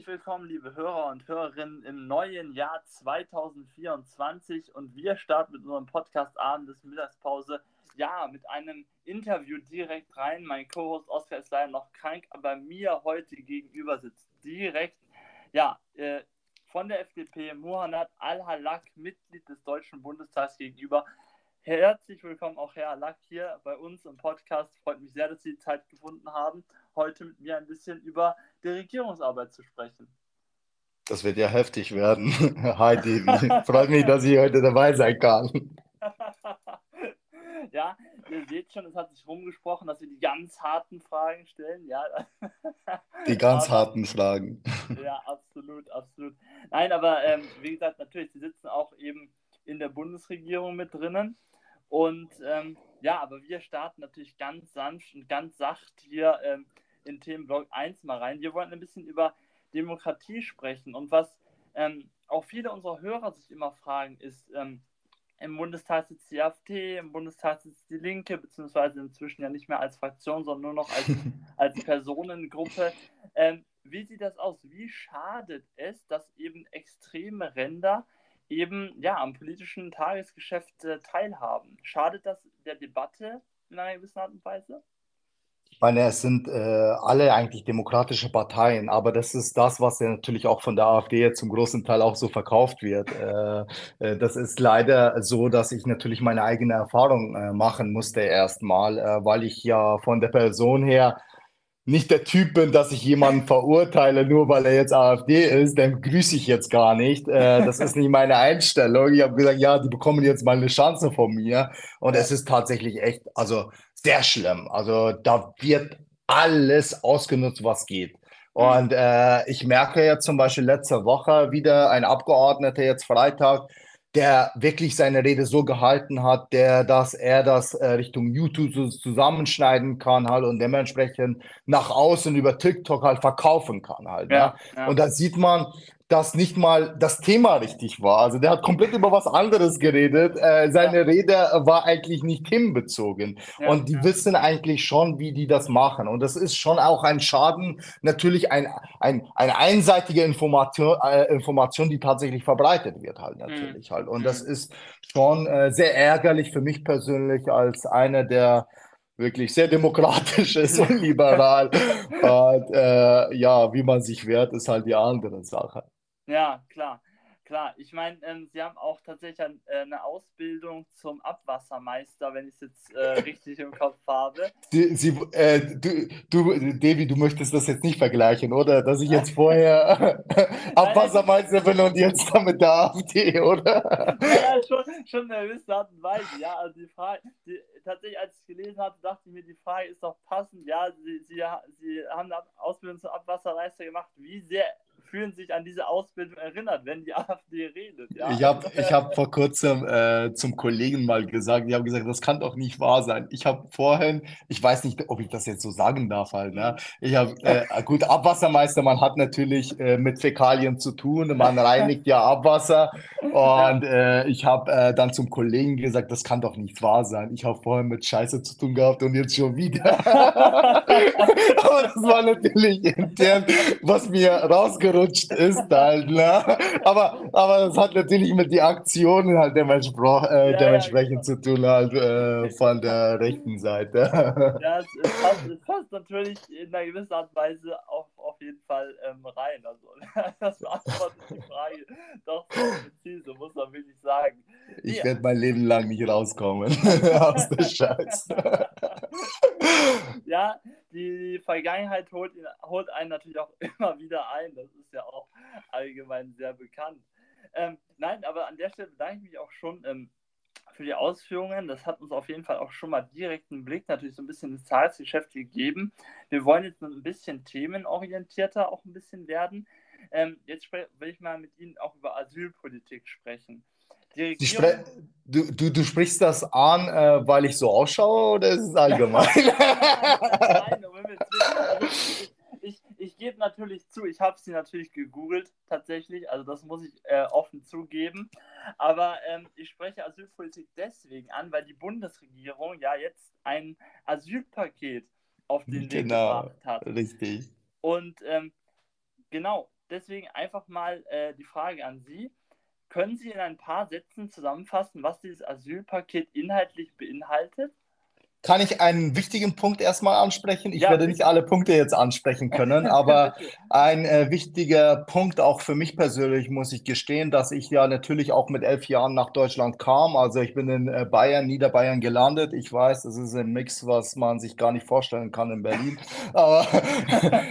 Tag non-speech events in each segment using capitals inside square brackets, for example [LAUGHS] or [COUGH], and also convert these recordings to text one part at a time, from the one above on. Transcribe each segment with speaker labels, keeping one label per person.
Speaker 1: Herzlich willkommen, liebe Hörer und Hörerinnen, im neuen Jahr 2024 und wir starten mit unserem Podcast Abend Mittagspause. Ja, mit einem Interview direkt rein. Mein Co-Host Oskar ist leider noch krank, aber mir heute gegenüber sitzt direkt, ja, äh, von der FDP Muhannad Al-Halak, Mitglied des Deutschen Bundestags gegenüber. Herzlich willkommen auch Herr Lack hier bei uns im Podcast. Freut mich sehr, dass Sie die Zeit gefunden haben, heute mit mir ein bisschen über die Regierungsarbeit zu sprechen.
Speaker 2: Das wird ja heftig werden. [LAUGHS] Hi Devi, freut mich, dass ich heute dabei sein kann. [LAUGHS]
Speaker 1: ja, ihr seht schon, es hat sich rumgesprochen, dass wir die ganz harten Fragen stellen. Ja. [LAUGHS]
Speaker 2: Die ganz aber, harten Fragen.
Speaker 1: Ja, absolut, absolut. Nein, aber ähm, wie gesagt, natürlich, Sie sitzen auch eben in der Bundesregierung mit drinnen. Und ähm, ja, aber wir starten natürlich ganz sanft und ganz sacht hier ähm, in Themenblock 1 mal rein. Wir wollen ein bisschen über Demokratie sprechen und was ähm, auch viele unserer Hörer sich immer fragen, ist, ähm, im Bundestag sitzt die AfD, im Bundestag sitzt die Linke, beziehungsweise inzwischen ja nicht mehr als Fraktion, sondern nur noch als, [LAUGHS] als Personengruppe. Ähm, wie sieht das aus? Wie schadet es, dass eben extreme Ränder eben ja am politischen Tagesgeschäft äh, teilhaben. Schadet das der Debatte in einer gewissen Art und Weise?
Speaker 2: Ich meine, es sind äh, alle eigentlich demokratische Parteien, aber das ist das, was ja natürlich auch von der AfD jetzt zum großen Teil auch so verkauft wird. Äh, äh, das ist leider so, dass ich natürlich meine eigene Erfahrung äh, machen musste erstmal, äh, weil ich ja von der Person her nicht der Typ bin, dass ich jemanden verurteile, nur weil er jetzt AfD ist, den grüße ich jetzt gar nicht. Äh, das ist nicht meine Einstellung. Ich habe gesagt, ja, die bekommen jetzt mal eine Chance von mir. Und es ist tatsächlich echt, also sehr schlimm. Also da wird alles ausgenutzt, was geht. Und äh, ich merke jetzt zum Beispiel letzte Woche wieder ein Abgeordneter jetzt Freitag, der wirklich seine Rede so gehalten hat, der, dass er das äh, Richtung YouTube zusammenschneiden kann halt und dementsprechend nach außen über TikTok halt verkaufen kann halt. Ja, ja. ja. Und da sieht man, dass nicht mal das Thema richtig war. Also der hat komplett über was anderes geredet. Äh, seine ja. Rede war eigentlich nicht hinbezogen. Ja, und die ja. wissen eigentlich schon, wie die das machen. Und das ist schon auch ein Schaden, natürlich ein, ein, eine einseitige Information, äh, Information, die tatsächlich verbreitet wird halt natürlich mhm. halt. Und das mhm. ist schon äh, sehr ärgerlich für mich persönlich als einer der wirklich sehr demokratisch ist und [LAUGHS] liberal. und äh, ja, wie man sich wehrt, ist halt die andere Sache.
Speaker 1: Ja, klar. Klar, ich meine, ähm, Sie haben auch tatsächlich ein, äh, eine Ausbildung zum Abwassermeister, wenn ich es jetzt äh, [LAUGHS] richtig im Kopf habe.
Speaker 2: Sie, Sie, äh, du, du, Devi, du möchtest das jetzt nicht vergleichen, oder? Dass ich jetzt vorher [LAUGHS] [LAUGHS] Abwassermeister bin und jetzt damit der AfD, oder?
Speaker 1: Ja, schon, schon in einer gewissen Art und Weise, ja. Also die Frage, die, tatsächlich, als ich gelesen hatte, dachte ich mir, die Frage ist doch passend. Ja, Sie, Sie, Sie haben eine Ausbildung zum Abwassermeister gemacht. Wie sehr fühlen sich an diese Ausbildung erinnert, wenn die [LAUGHS] AfD redet. Ja?
Speaker 2: Ich habe ich hab vor kurzem äh, zum Kollegen mal gesagt, die haben gesagt, das kann doch nicht wahr sein. Ich habe vorhin, ich weiß nicht, ob ich das jetzt so sagen darf halt, ne? ich habe, äh, [LAUGHS] gut, Abwassermeister, man hat natürlich äh, mit Fäkalien zu tun, man reinigt ja Abwasser und äh, ich habe äh, dann zum Kollegen gesagt, das kann doch nicht wahr sein. Ich habe vorhin mit Scheiße zu tun gehabt und jetzt schon wieder. [LAUGHS] Aber das war natürlich intern, was mir rausgerutscht abgerutscht ist halt, ne? Aber, aber das hat natürlich mit den Aktionen halt dementsprechend, äh, dementsprechend ja, genau. zu tun halt äh, von der rechten Seite.
Speaker 1: Ja, es, passt, es, passt, natürlich in einer gewissen Art und Weise auch auf jeden Fall ähm, rein. Also [LAUGHS] das beantwortet die Frage doch so präzise, muss man wirklich sagen.
Speaker 2: Ich ja. werde mein Leben lang nicht rauskommen [LAUGHS] [LAUGHS] aus der Scheiße.
Speaker 1: ja, die Vergangenheit holt, ihn, holt einen natürlich auch immer wieder ein. Das ist ja auch allgemein sehr bekannt. Ähm, nein, aber an der Stelle bedanke ich mich auch schon ähm, für die Ausführungen. Das hat uns auf jeden Fall auch schon mal direkt einen Blick natürlich so ein bisschen ins Tagesgeschäft gegeben. Wir wollen jetzt ein bisschen themenorientierter auch ein bisschen werden. Ähm, jetzt will ich mal mit Ihnen auch über Asylpolitik sprechen.
Speaker 2: Spre du, du, du sprichst das an, äh, weil ich so ausschaue oder ist es allgemein? [LAUGHS] Nein,
Speaker 1: ich, gebe natürlich zu, ich habe sie natürlich gegoogelt, tatsächlich, also das muss ich äh, offen zugeben. Aber ähm, ich spreche Asylpolitik deswegen an, weil die Bundesregierung ja jetzt ein Asylpaket auf den Weg genau, gebracht hat.
Speaker 2: Richtig.
Speaker 1: Und ähm,
Speaker 3: genau, deswegen einfach mal äh, die Frage an Sie. Können Sie in ein paar Sätzen zusammenfassen, was dieses Asylpaket inhaltlich beinhaltet?
Speaker 2: Kann ich einen wichtigen Punkt erstmal ansprechen? Ich ja, werde nicht alle Punkte jetzt ansprechen [LAUGHS] können, aber ein äh, wichtiger Punkt auch für mich persönlich, muss ich gestehen, dass ich ja natürlich auch mit elf Jahren nach Deutschland kam. Also ich bin in äh, Bayern, Niederbayern gelandet. Ich weiß, das ist ein Mix, was man sich gar nicht vorstellen kann in Berlin. [LAUGHS] aber,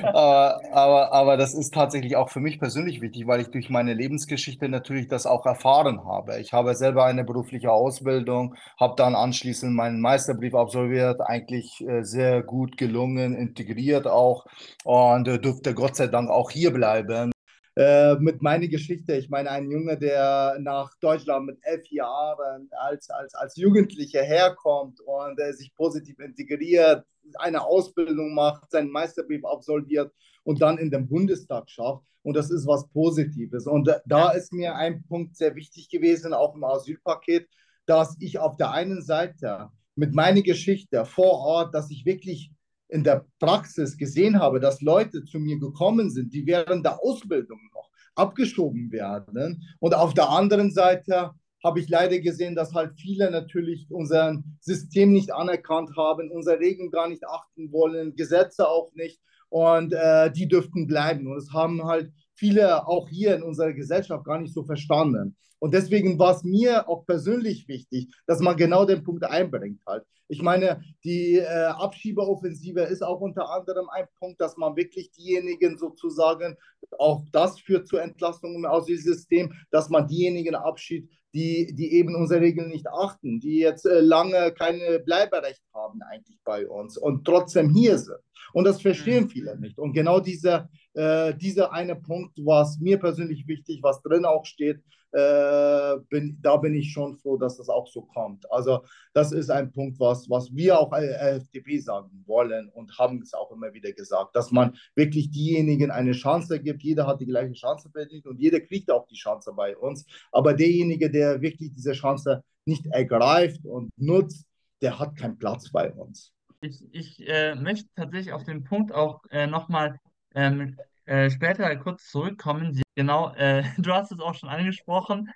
Speaker 2: aber, [LAUGHS] aber, aber das ist tatsächlich auch für mich persönlich wichtig, weil ich durch meine Lebensgeschichte natürlich das auch erfahren habe. Ich habe selber eine berufliche Ausbildung, habe dann anschließend meinen Meisterbrief absolviert absolviert, eigentlich äh, sehr gut gelungen, integriert auch und äh, durfte Gott sei Dank auch hier bleiben. Äh, mit meiner Geschichte, ich meine, ein Junge, der nach Deutschland mit elf Jahren als, als, als Jugendlicher herkommt und äh, sich positiv integriert, eine Ausbildung macht, seinen Meisterbrief absolviert und dann in den Bundestag schafft. Und das ist was Positives. Und da ist mir ein Punkt sehr wichtig gewesen, auch im Asylpaket, dass ich auf der einen Seite mit meiner Geschichte vor Ort, dass ich wirklich in der Praxis gesehen habe, dass Leute zu mir gekommen sind, die während der Ausbildung noch abgeschoben werden. Und auf der anderen Seite habe ich leider gesehen, dass halt viele natürlich unser System nicht anerkannt haben, unsere Regeln gar nicht achten wollen, Gesetze auch nicht. Und äh, die dürften bleiben. Und es haben halt viele auch hier in unserer Gesellschaft gar nicht so verstanden. Und deswegen war es mir auch persönlich wichtig, dass man genau den Punkt einbringt halt. Ich meine, die äh, Abschiebeoffensive ist auch unter anderem ein Punkt, dass man wirklich diejenigen sozusagen, auch das führt zur Entlastung im Asylsystem, dass man diejenigen abschiebt, die, die eben unsere Regeln nicht achten, die jetzt äh, lange keine Bleiberecht haben eigentlich bei uns und trotzdem hier sind. Und das verstehen mhm. viele nicht. Und genau dieser, äh, dieser eine Punkt, was mir persönlich wichtig, was drin auch steht, äh, bin, da bin ich schon froh, dass das auch so kommt. Also das ist ein Punkt, was, was wir auch als FDP sagen wollen und haben es auch immer wieder gesagt, dass man wirklich diejenigen eine Chance gibt. Jeder hat die gleiche Chance verdient und jeder kriegt auch die Chance bei uns. Aber derjenige, der wirklich diese Chance nicht ergreift und nutzt, der hat keinen Platz bei uns.
Speaker 1: Ich, ich äh, möchte tatsächlich auf den Punkt auch äh, nochmal ähm, äh, später kurz zurückkommen. Genau, äh, [LAUGHS] du hast es auch schon angesprochen.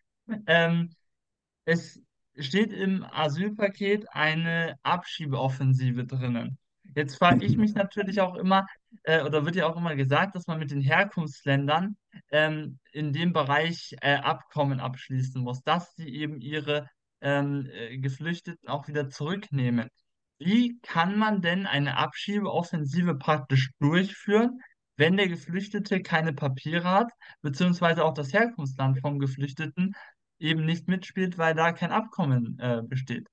Speaker 1: Ähm, es steht im Asylpaket eine Abschiebeoffensive drinnen. Jetzt frage ich mich natürlich auch immer, äh, oder wird ja auch immer gesagt, dass man mit den Herkunftsländern ähm, in dem Bereich äh, Abkommen abschließen muss, dass sie eben ihre ähm, äh, Geflüchteten auch wieder zurücknehmen. Wie kann man denn eine Abschiebeoffensive praktisch durchführen, wenn der Geflüchtete keine Papiere hat, beziehungsweise auch das Herkunftsland vom Geflüchteten eben nicht mitspielt, weil da kein Abkommen äh, besteht.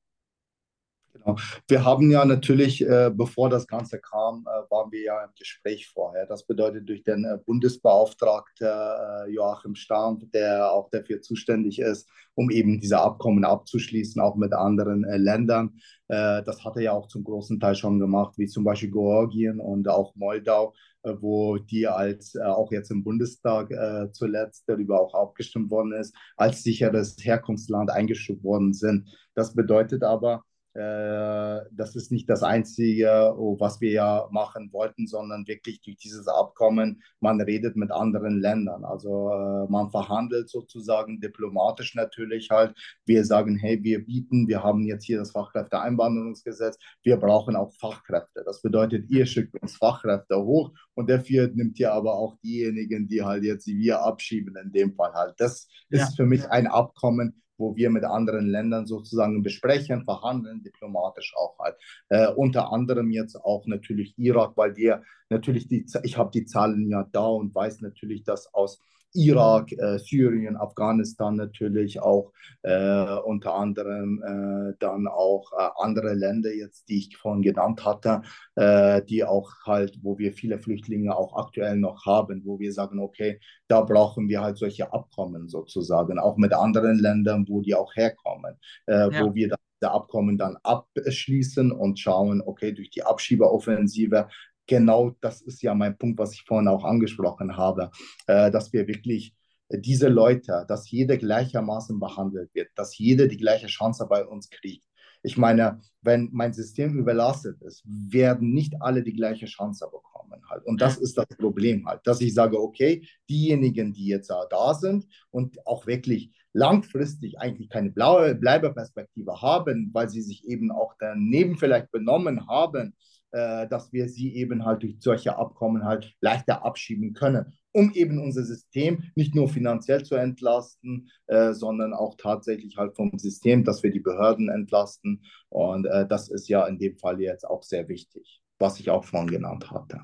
Speaker 2: Genau. Wir haben ja natürlich, äh, bevor das Ganze kam, äh, waren wir ja im Gespräch vorher. Das bedeutet durch den äh, Bundesbeauftragten äh, Joachim Stamm, der auch dafür zuständig ist, um eben diese Abkommen abzuschließen, auch mit anderen äh, Ländern. Äh, das hat er ja auch zum großen Teil schon gemacht, wie zum Beispiel Georgien und auch Moldau wo die als auch jetzt im Bundestag zuletzt darüber auch abgestimmt worden ist, als sicheres Herkunftsland eingestuft worden sind. Das bedeutet aber, äh, das ist nicht das Einzige, oh, was wir ja machen wollten, sondern wirklich durch dieses Abkommen, man redet mit anderen Ländern. Also äh, man verhandelt sozusagen diplomatisch natürlich halt. Wir sagen, hey, wir bieten, wir haben jetzt hier das Fachkräfteeinwanderungsgesetz, wir brauchen auch Fachkräfte. Das bedeutet, ihr schickt uns Fachkräfte hoch und dafür nimmt ihr aber auch diejenigen, die halt jetzt wir abschieben in dem Fall halt. Das ist ja. für mich ein Abkommen, wo wir mit anderen Ländern sozusagen besprechen, verhandeln, diplomatisch auch halt. Äh, unter anderem jetzt auch natürlich Irak, weil wir natürlich die, ich habe die Zahlen ja da und weiß natürlich, dass aus Irak, äh, Syrien, Afghanistan natürlich auch äh, unter anderem äh, dann auch äh, andere Länder jetzt, die ich vorhin genannt hatte, äh, die auch halt, wo wir viele Flüchtlinge auch aktuell noch haben, wo wir sagen, okay, da brauchen wir halt solche Abkommen sozusagen, auch mit anderen Ländern, wo die auch herkommen, äh, ja. wo wir dann Abkommen dann abschließen und schauen, okay, durch die Abschiebeoffensive genau das ist ja mein Punkt, was ich vorhin auch angesprochen habe, äh, dass wir wirklich diese Leute, dass jeder gleichermaßen behandelt wird, dass jeder die gleiche Chance bei uns kriegt. Ich meine, wenn mein System überlastet ist, werden nicht alle die gleiche Chance bekommen halt. Und das ist das Problem halt, dass ich sage, okay, diejenigen, die jetzt da sind und auch wirklich langfristig eigentlich keine blaue Bleibeperspektive haben, weil sie sich eben auch daneben vielleicht benommen haben, äh, dass wir sie eben halt durch solche Abkommen halt leichter abschieben können, um eben unser System nicht nur finanziell zu entlasten, äh, sondern auch tatsächlich halt vom System, dass wir die Behörden entlasten. Und äh, das ist ja in dem Fall jetzt auch sehr wichtig, was ich auch schon genannt hatte.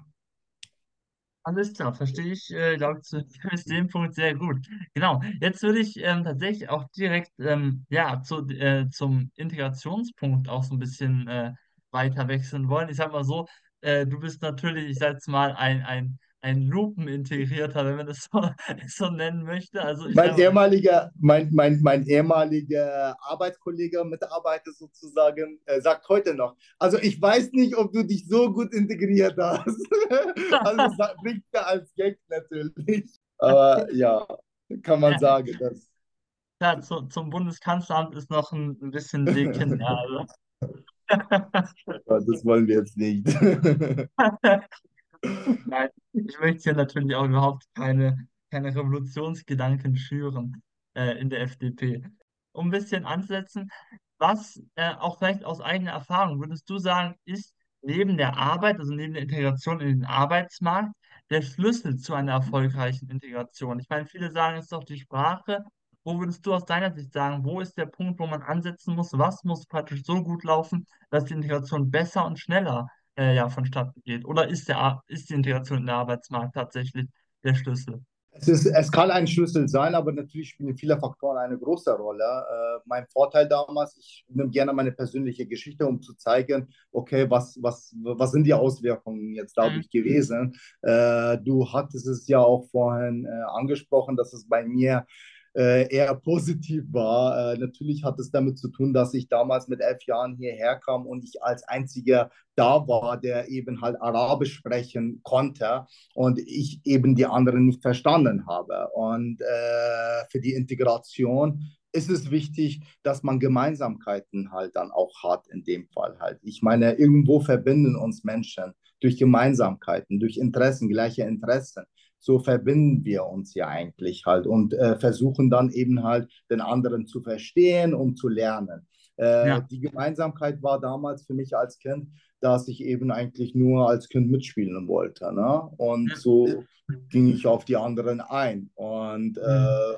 Speaker 1: Alles klar, verstehe ich, äh, glaube ich, [LAUGHS] zu dem Punkt sehr gut. Genau, jetzt würde ich ähm, tatsächlich auch direkt ähm, ja, zu, äh, zum Integrationspunkt auch so ein bisschen äh, weiter wechseln wollen. Ich sag mal so, äh, du bist natürlich, ich sag jetzt mal, ein, ein, ein Lupenintegrierter, wenn man das [LAUGHS] so, so nennen möchte. Also
Speaker 2: mein ehemaliger, mein, mein, mein ehemaliger Arbeitskollege, Mitarbeiter sozusagen, äh, sagt heute noch, also ich weiß nicht, ob du dich so gut integriert hast. [LAUGHS] also das [LAUGHS] bringt er als Gag natürlich. Aber ja, kann man sagen, dass.
Speaker 1: Ja, zu, zum Bundeskanzleramt ist noch ein, ein bisschen Weg hin. Ja, also.
Speaker 2: Das wollen wir jetzt nicht. [LAUGHS]
Speaker 1: Nein, ich möchte hier natürlich auch überhaupt keine, keine Revolutionsgedanken schüren äh, in der FDP. Um ein bisschen anzusetzen, was äh, auch vielleicht aus eigener Erfahrung würdest du sagen, ist neben der Arbeit, also neben der Integration in den Arbeitsmarkt, der Schlüssel zu einer erfolgreichen Integration? Ich meine, viele sagen, es ist doch die Sprache, wo würdest du aus deiner Sicht sagen, wo ist der Punkt, wo man ansetzen muss? Was muss praktisch so gut laufen, dass die Integration besser und schneller äh, ja, vonstatten geht? Oder ist, der, ist die Integration in den Arbeitsmarkt tatsächlich der Schlüssel?
Speaker 2: Es, ist, es kann ein Schlüssel sein, aber natürlich spielen viele Faktoren eine große Rolle. Äh, mein Vorteil damals, ich nehme gerne meine persönliche Geschichte, um zu zeigen, okay, was, was, was sind die Auswirkungen jetzt dadurch mhm. gewesen? Äh, du hattest es ja auch vorhin äh, angesprochen, dass es bei mir äh, eher positiv war. Äh, natürlich hat es damit zu tun, dass ich damals mit elf Jahren hierher kam und ich als einziger da war, der eben halt Arabisch sprechen konnte und ich eben die anderen nicht verstanden habe. Und äh, für die Integration ist es wichtig, dass man Gemeinsamkeiten halt dann auch hat in dem Fall halt. Ich meine, irgendwo verbinden uns Menschen durch Gemeinsamkeiten, durch Interessen, gleiche Interessen so verbinden wir uns ja eigentlich halt und äh, versuchen dann eben halt den anderen zu verstehen und zu lernen. Äh, ja. Die Gemeinsamkeit war damals für mich als Kind, dass ich eben eigentlich nur als Kind mitspielen wollte. Ne? Und ja. so ging ich auf die anderen ein. Und äh, mhm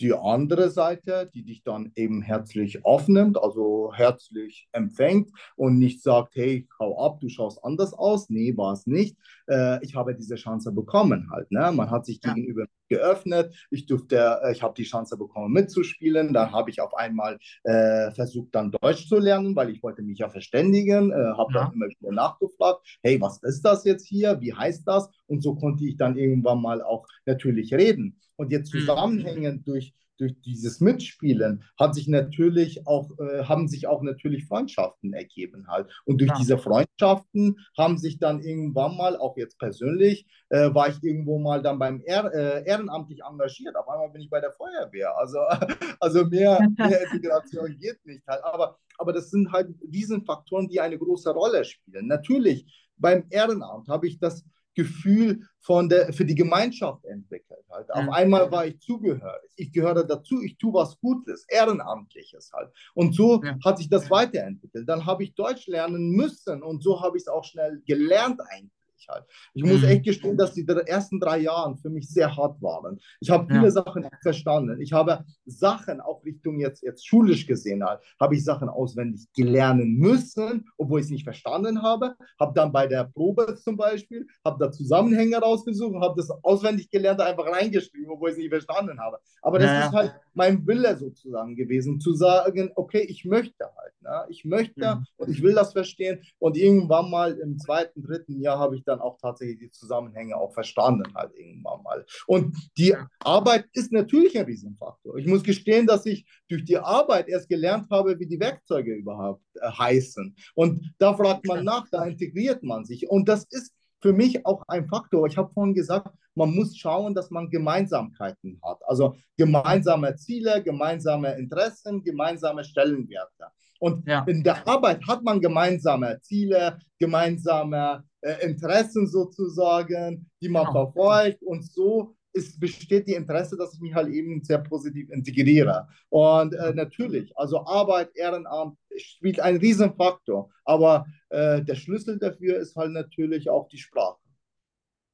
Speaker 2: die andere Seite, die dich dann eben herzlich aufnimmt, also herzlich empfängt und nicht sagt, hey, hau ab, du schaust anders aus. Nee, war es nicht. Äh, ich habe diese Chance bekommen halt. Ne? Man hat sich ja. gegenüber geöffnet. Ich durfte, äh, ich habe die Chance bekommen mitzuspielen. Dann habe ich auf einmal äh, versucht, dann Deutsch zu lernen, weil ich wollte mich ja verständigen. Äh, habe ja. dann immer wieder nachgefragt, hey, was ist das jetzt hier? Wie heißt das? Und so konnte ich dann irgendwann mal auch natürlich reden. Und jetzt mhm. zusammenhängend durch, durch dieses Mitspielen hat sich natürlich auch, äh, haben sich auch natürlich Freundschaften ergeben halt. Und durch ja. diese Freundschaften haben sich dann irgendwann mal, auch jetzt persönlich, äh, war ich irgendwo mal dann beim Ehr, äh, ehrenamtlich engagiert. Auf einmal bin ich bei der Feuerwehr. Also, [LAUGHS] also mehr, [LAUGHS] mehr Integration geht nicht halt. Aber, aber das sind halt diese Faktoren, die eine große Rolle spielen. Natürlich, beim Ehrenamt habe ich das Gefühl von der, für die Gemeinschaft entwickelt. Halt. Auf einmal war ich zugehörig. Ich gehöre dazu, ich tue was Gutes, Ehrenamtliches halt. Und so ja. hat sich das weiterentwickelt. Dann habe ich Deutsch lernen müssen und so habe ich es auch schnell gelernt eigentlich halt. Ich muss mhm. echt gestehen, dass die ersten drei Jahre für mich sehr hart waren. Ich habe viele ja. Sachen verstanden. Ich habe Sachen auch Richtung jetzt, jetzt schulisch gesehen, halt, habe ich Sachen auswendig gelernen müssen, obwohl ich es nicht verstanden habe. Habe dann bei der Probe zum Beispiel, habe da Zusammenhänge rausgesucht habe das auswendig gelernt einfach reingeschrieben, obwohl ich es nicht verstanden habe. Aber das ja. ist halt mein Wille sozusagen gewesen, zu sagen, okay, ich möchte halt. Ne? Ich möchte mhm. und ich will das verstehen. Und irgendwann mal im zweiten, dritten Jahr habe ich dann auch tatsächlich die Zusammenhänge auch verstanden, halt irgendwann mal. Und die Arbeit ist natürlich ein Riesenfaktor. Ich muss gestehen, dass ich durch die Arbeit erst gelernt habe, wie die Werkzeuge überhaupt äh, heißen. Und da fragt man nach, da integriert man sich. Und das ist für mich auch ein Faktor. Ich habe vorhin gesagt, man muss schauen, dass man Gemeinsamkeiten hat. Also gemeinsame Ziele, gemeinsame Interessen, gemeinsame Stellenwerte. Und
Speaker 1: Ja.
Speaker 2: in der Arbeit hat man gemeinsame Ziele, gemeinsame äh, Interessen sozusagen, die man
Speaker 1: Genau.
Speaker 2: verfolgt. Und so ist, besteht die Interesse, dass ich mich halt eben sehr positiv integriere. Und äh, natürlich, also Arbeit, Ehrenamt spielt einen Riesenfaktor. Aber äh, der Schlüssel dafür ist halt natürlich auch die Sprache.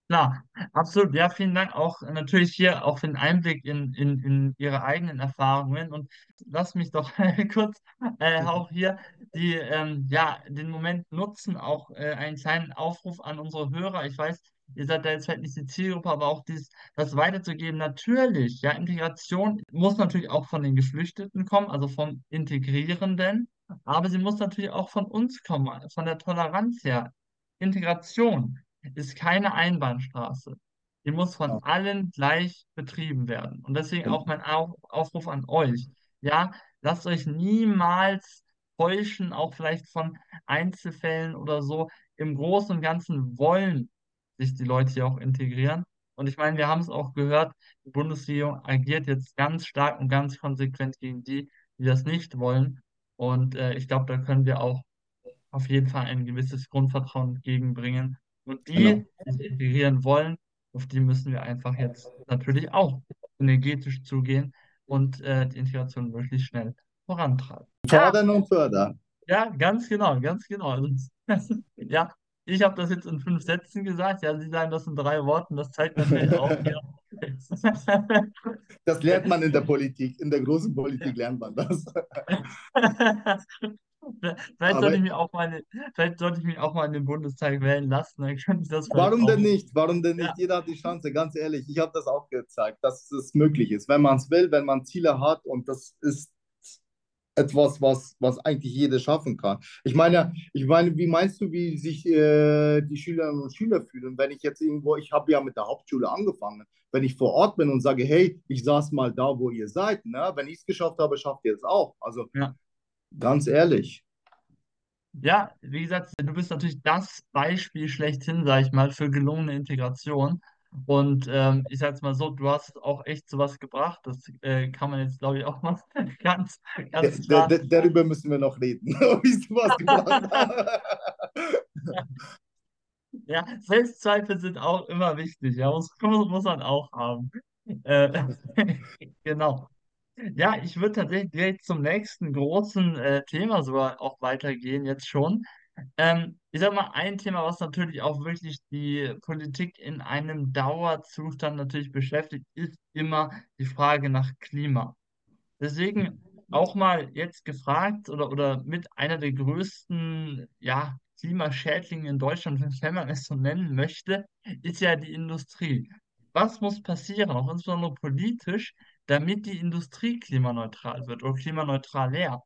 Speaker 1: Klar, absolut. Ja, vielen Dank auch äh, natürlich hier auch für den Einblick in, in, in Ihre eigenen Erfahrungen. Und lass mich doch [LAUGHS] kurz äh, auch hier die, ähm, ja, den Moment nutzen, auch äh, einen kleinen Aufruf an unsere Hörer. Ich weiß, ihr seid da jetzt vielleicht nicht die Zielgruppe, aber auch dies, das weiterzugeben. Natürlich, ja, Integration muss natürlich auch von den Geflüchteten kommen, also vom Integrierenden, aber sie muss natürlich auch von uns kommen, von der Toleranz her. Integration ist keine Einbahnstraße. Die muss von
Speaker 2: Ja.
Speaker 1: allen gleich betrieben werden. Und deswegen auch mein Auf Aufruf an euch. Ja, lasst euch niemals täuschen, auch vielleicht von Einzelfällen oder so. Im Großen und Ganzen wollen sich die Leute hier auch integrieren. Und ich meine, wir haben es auch gehört, die Bundesregierung agiert jetzt ganz stark und ganz konsequent gegen die, die das nicht wollen. Und äh, ich glaube, da können wir auch auf jeden Fall ein gewisses Grundvertrauen entgegenbringen. Und die,
Speaker 2: Genau.
Speaker 1: die sich integrieren wollen, auf die müssen wir einfach jetzt natürlich auch energetisch zugehen und äh, die Integration möglichst schnell vorantreiben. Ja,
Speaker 2: Fordern und fördern.
Speaker 1: ja, ganz genau, ganz genau. Also, [LAUGHS] ja, ich habe das jetzt in fünf Sätzen gesagt. Ja, Sie sagen das in drei Worten. Das zeigt natürlich auch [LAUGHS] hier.
Speaker 2: Das lernt man in der Politik. In der großen Politik lernt man das. [LAUGHS]
Speaker 1: Vielleicht sollte ich mich auch mal, in- vielleicht sollte ich mich auch mal in den Bundestag wählen lassen, dann könnte ich das
Speaker 2: warum denn nicht? Warum denn nicht?
Speaker 1: Ja,
Speaker 2: Jeder hat die Chance, ganz ehrlich. Ich habe das auch gezeigt, dass es möglich ist, wenn man es will, wenn man Ziele hat und das ist etwas, was, was eigentlich jeder schaffen kann. Ich meine, ich meine, wie meinst du, wie sich äh, die Schülerinnen und Schüler fühlen, wenn ich jetzt irgendwo, ich habe ja mit der Hauptschule angefangen, wenn ich vor Ort bin und sage, hey, ich saß mal da, wo ihr seid, ne? Wenn ich es geschafft habe, schafft ihr es auch. Also
Speaker 1: ja.
Speaker 2: Ganz ehrlich.
Speaker 1: Ja, wie gesagt, du bist natürlich das Beispiel schlechthin, sag ich mal, für gelungene Integration. Und ähm, ich sag's mal so, du hast auch echt sowas gebracht. Das äh, kann man jetzt, glaube ich, auch mal [LAUGHS] ganz, ganz klar.
Speaker 2: d darüber müssen wir noch reden, [LAUGHS] ob ich was [LAUGHS] gebracht habe.
Speaker 1: Ja, Selbstzweifel sind auch immer wichtig. Ja, muss, muss, muss man auch haben. Äh, genau. Ja, ich würde tatsächlich direkt zum nächsten großen äh, Thema sogar auch weitergehen, jetzt schon. Ähm, ich sag mal, ein Thema, was natürlich auch wirklich die Politik in einem Dauerzustand natürlich beschäftigt, ist immer die Frage nach Klima. Deswegen auch mal jetzt gefragt oder, oder mit einer der größten, ja, Klimaschädlinge in Deutschland, [LAUGHS] wenn man es so nennen möchte, ist ja die Industrie. Was muss passieren, auch insbesondere politisch, damit die Industrie klimaneutral wird oder klimaneutral leer?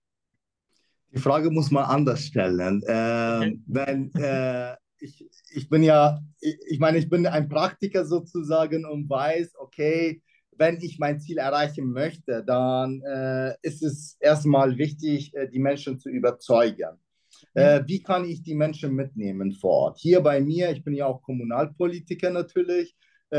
Speaker 2: Die Frage muss man anders stellen.
Speaker 1: Okay.
Speaker 2: Ähm, wenn, äh, ich, ich bin ja, ich, ich meine, ich bin ein Praktiker sozusagen und weiß, okay, wenn ich mein Ziel erreichen möchte, dann äh, ist es erstmal wichtig, äh, die Menschen zu überzeugen. Äh, wie kann ich die Menschen mitnehmen vor Ort? Hier bei mir, ich bin ja auch Kommunalpolitiker natürlich, äh,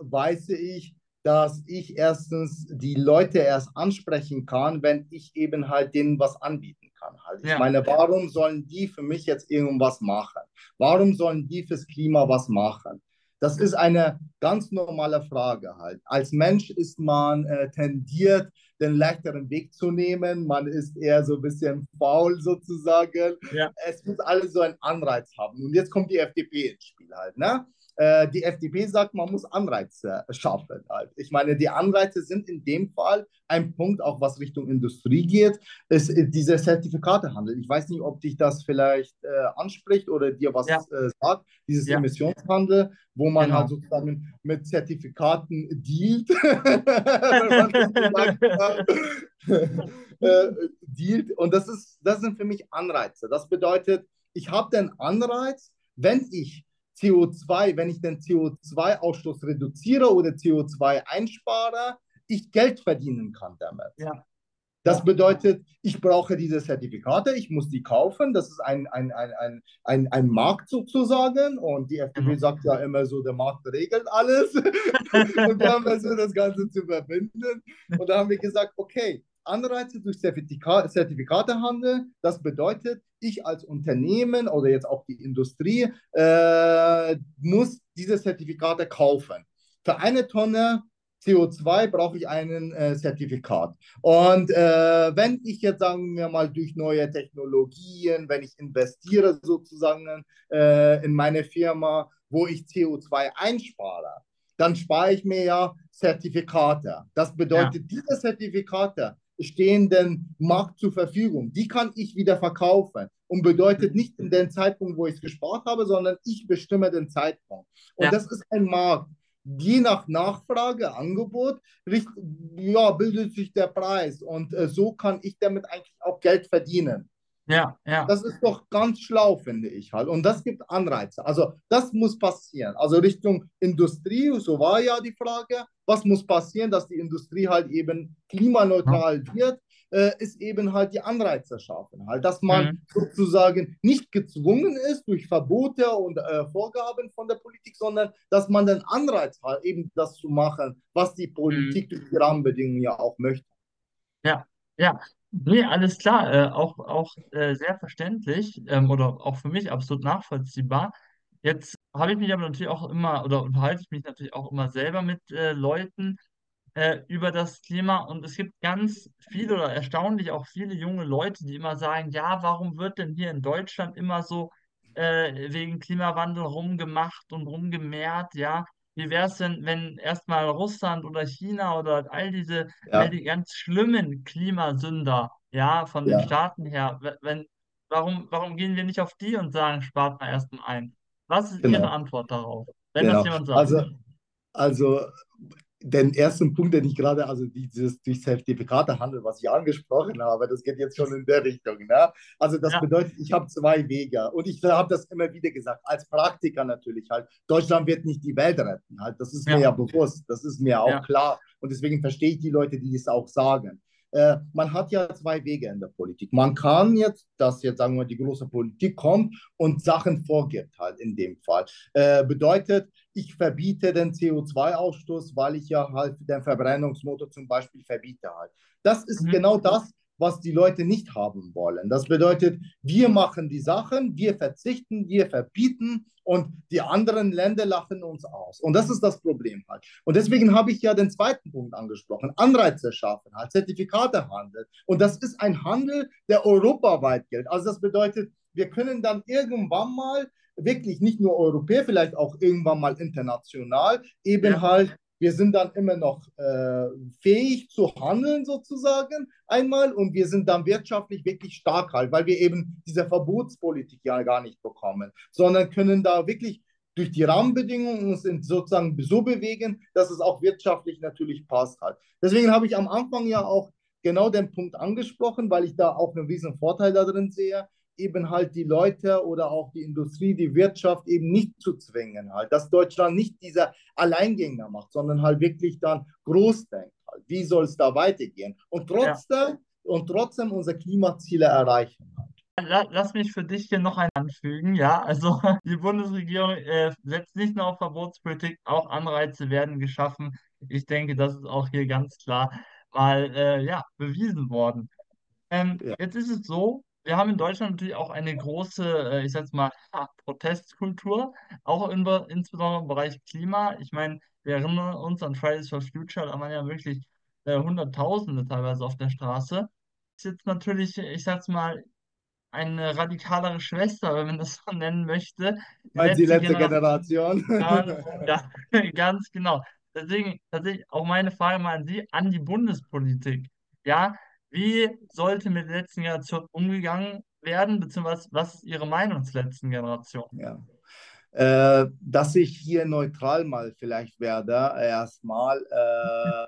Speaker 2: weiß ich, dass ich erstens die Leute erst ansprechen kann, wenn ich eben halt denen was anbieten kann. Halt. Ich
Speaker 1: Ja.
Speaker 2: meine, warum sollen die für mich jetzt irgendwas machen? Warum sollen die fürs Klima was machen? Das ist eine ganz normale Frage halt. Als Mensch ist man äh, tendiert, den leichteren Weg zu nehmen. Man ist eher so ein bisschen faul sozusagen.
Speaker 1: Ja.
Speaker 2: Es muss alles so einen Anreiz haben. Und jetzt kommt die FDP ins Spiel halt. Ne? Äh, die FDP sagt, man muss Anreize schaffen. Halt. Ich meine, die Anreize sind in dem Fall ein Punkt, auch was Richtung Industrie geht, ist äh, dieser Zertifikatehandel. Ich weiß nicht, ob dich das vielleicht äh, anspricht oder dir was
Speaker 1: Ja.
Speaker 2: äh, sagt, dieses
Speaker 1: Ja.
Speaker 2: Emissionshandel, wo man
Speaker 1: Genau.
Speaker 2: halt sozusagen mit Zertifikaten dealt, [LAUGHS] [LAUGHS] äh, dealt. Und das, ist, das sind für mich Anreize. Das bedeutet, ich habe den Anreiz, wenn ich CO2, wenn ich den CO2-Ausstoß reduziere oder CO2 einspare, ich Geld verdienen kann damit.
Speaker 1: Ja.
Speaker 2: Das bedeutet, ich brauche diese Zertifikate, ich muss die kaufen. Das ist ein, ein, ein, ein, ein, ein Markt sozusagen. Und die FDP
Speaker 1: Genau.
Speaker 2: sagt ja immer so, der Markt regelt alles. [LAUGHS] und da haben wir so das Ganze zu verbinden. Und da haben wir gesagt, okay, Anreize durch Zertifika Zertifikatehandel. Das bedeutet, ich als Unternehmen oder jetzt auch die Industrie äh, muss diese Zertifikate kaufen. Für eine Tonne CO2 brauche ich ein äh, Zertifikat. Und äh, wenn ich jetzt, sagen wir mal, durch neue Technologien, wenn ich investiere sozusagen äh, in meine Firma, wo ich CO2 einspare, dann spare ich mir ja Zertifikate. Das bedeutet, ja. diese Zertifikate stehen dem Markt zur Verfügung. Die kann ich wieder verkaufen und bedeutet nicht in den Zeitpunkt, wo ich es gespart habe, sondern ich bestimme den Zeitpunkt. Und ja. das ist ein Markt. Je nach Nachfrage, Angebot, ja, bildet sich der Preis. Und äh, so kann ich damit eigentlich auch Geld verdienen.
Speaker 1: Ja, ja.
Speaker 2: Das ist doch ganz schlau, finde ich halt. Und das gibt Anreize. Also das muss passieren. Also Richtung Industrie, so war ja die Frage, was muss passieren, dass die Industrie halt eben klimaneutral ja. wird, äh, ist eben halt die Anreize schaffen. Halt, dass man mhm. sozusagen nicht gezwungen ist durch Verbote und äh, Vorgaben von der Politik, sondern dass man den Anreiz hat, eben das zu machen, was die Politik mhm. durch die Rahmenbedingungen ja auch möchte.
Speaker 1: Ja, ja, Nee, alles klar, äh, auch, auch äh, sehr verständlich ähm, oder auch für mich absolut nachvollziehbar. Jetzt habe ich mich aber natürlich auch immer oder unterhalte ich mich natürlich auch immer selber mit äh, Leuten äh, über das Klima und es gibt ganz viele oder erstaunlich auch viele junge Leute, die immer sagen, ja, warum wird denn hier in Deutschland immer so äh, wegen Klimawandel rumgemacht und rumgemehrt, ja? Wie wäre es denn, wenn erstmal Russland oder China oder all diese,
Speaker 2: Ja,
Speaker 1: all die ganz schlimmen Klimasünder, ja, von den
Speaker 2: ja,
Speaker 1: Staaten her, we- wenn, warum, warum gehen wir nicht auf die und sagen, spart mal erstmal ein? Was ist Ihre
Speaker 2: genau,
Speaker 1: Antwort darauf, wenn das
Speaker 2: genau.
Speaker 1: jemand sagt?
Speaker 2: Also, also den ersten Punkt, den ich gerade, also dieses durch Zertifikatehandel, was ich angesprochen habe, das geht jetzt schon in der Richtung. Ne? Also das
Speaker 1: Ja,
Speaker 2: bedeutet, ich habe zwei Wege und ich habe das immer wieder gesagt, als Praktiker natürlich halt. Deutschland wird nicht die Welt retten, halt. Das ist mir
Speaker 1: ja,
Speaker 2: ja bewusst, das ist mir auch
Speaker 1: ja,
Speaker 2: klar und deswegen verstehe ich die Leute, die das auch sagen. Äh, man hat ja zwei Wege in der Politik. Man kann jetzt, dass jetzt sagen wir die große Politik kommt und Sachen vorgibt halt in dem Fall. Äh, bedeutet, ich verbiete den CO2-Ausstoß, weil ich ja halt den Verbrennungsmotor zum Beispiel verbiete halt. Das ist
Speaker 1: mhm.
Speaker 2: genau das, was die Leute nicht haben wollen. Das bedeutet, wir machen die Sachen, wir verzichten, wir verbieten und die anderen Länder lachen uns aus. Und das ist das Problem halt. Und deswegen habe ich ja den zweiten Punkt angesprochen, Anreize schaffen, halt Zertifikatehandel. Und das ist ein Handel, der europaweit gilt. Also das bedeutet, wir können dann irgendwann mal wirklich nicht nur europäisch, vielleicht auch irgendwann mal international, eben
Speaker 1: Ja,
Speaker 2: halt wir sind dann immer noch äh, fähig zu handeln sozusagen einmal und wir sind dann wirtschaftlich wirklich stark halt, weil wir eben diese Verbotspolitik ja gar nicht bekommen, sondern können da wirklich durch die Rahmenbedingungen uns sozusagen so bewegen, dass es auch wirtschaftlich natürlich passt halt. Deswegen habe ich am Anfang ja auch genau den Punkt angesprochen, weil ich da auch einen riesen Vorteil darin sehe, eben halt die Leute oder auch die Industrie, die Wirtschaft eben nicht zu zwingen, halt, dass Deutschland nicht dieser Alleingänger macht, sondern halt wirklich dann groß denkt, halt, wie soll es da weitergehen und
Speaker 1: ja.
Speaker 2: trotzdem und trotzdem unsere Klimaziele erreichen. Halt.
Speaker 1: Lass mich für dich hier noch einen anfügen, ja. Also [LAUGHS] die Bundesregierung äh, setzt nicht nur auf Verbotspolitik, auch Anreize werden geschaffen. Ich denke, das ist auch hier ganz klar mal äh, ja, bewiesen worden. Ähm,
Speaker 2: Ja,
Speaker 1: jetzt ist es so, wir haben in Deutschland natürlich auch eine große, äh, ich sag's mal, Protestkultur, auch in, insbesondere im Bereich Klima. Ich meine, wir erinnern uns an Fridays for Future, da waren ja wirklich äh, Hunderttausende teilweise auf der Straße. Ist jetzt natürlich, ich sag's mal, eine radikalere Schwester, wenn man das so nennen möchte. Die
Speaker 2: Meinst du die
Speaker 1: letzte
Speaker 2: letzte
Speaker 1: Generation.
Speaker 2: Generation?
Speaker 1: Ja, [LAUGHS] ganz genau. Deswegen tatsächlich auch meine Frage mal an Sie, an die Bundespolitik. Ja, wie sollte mit der letzten Generation umgegangen werden, beziehungsweise was ist Ihre Meinung zur letzten Generation?
Speaker 2: Ja. Äh, dass ich hier neutral mal vielleicht werde, erstmal. Äh,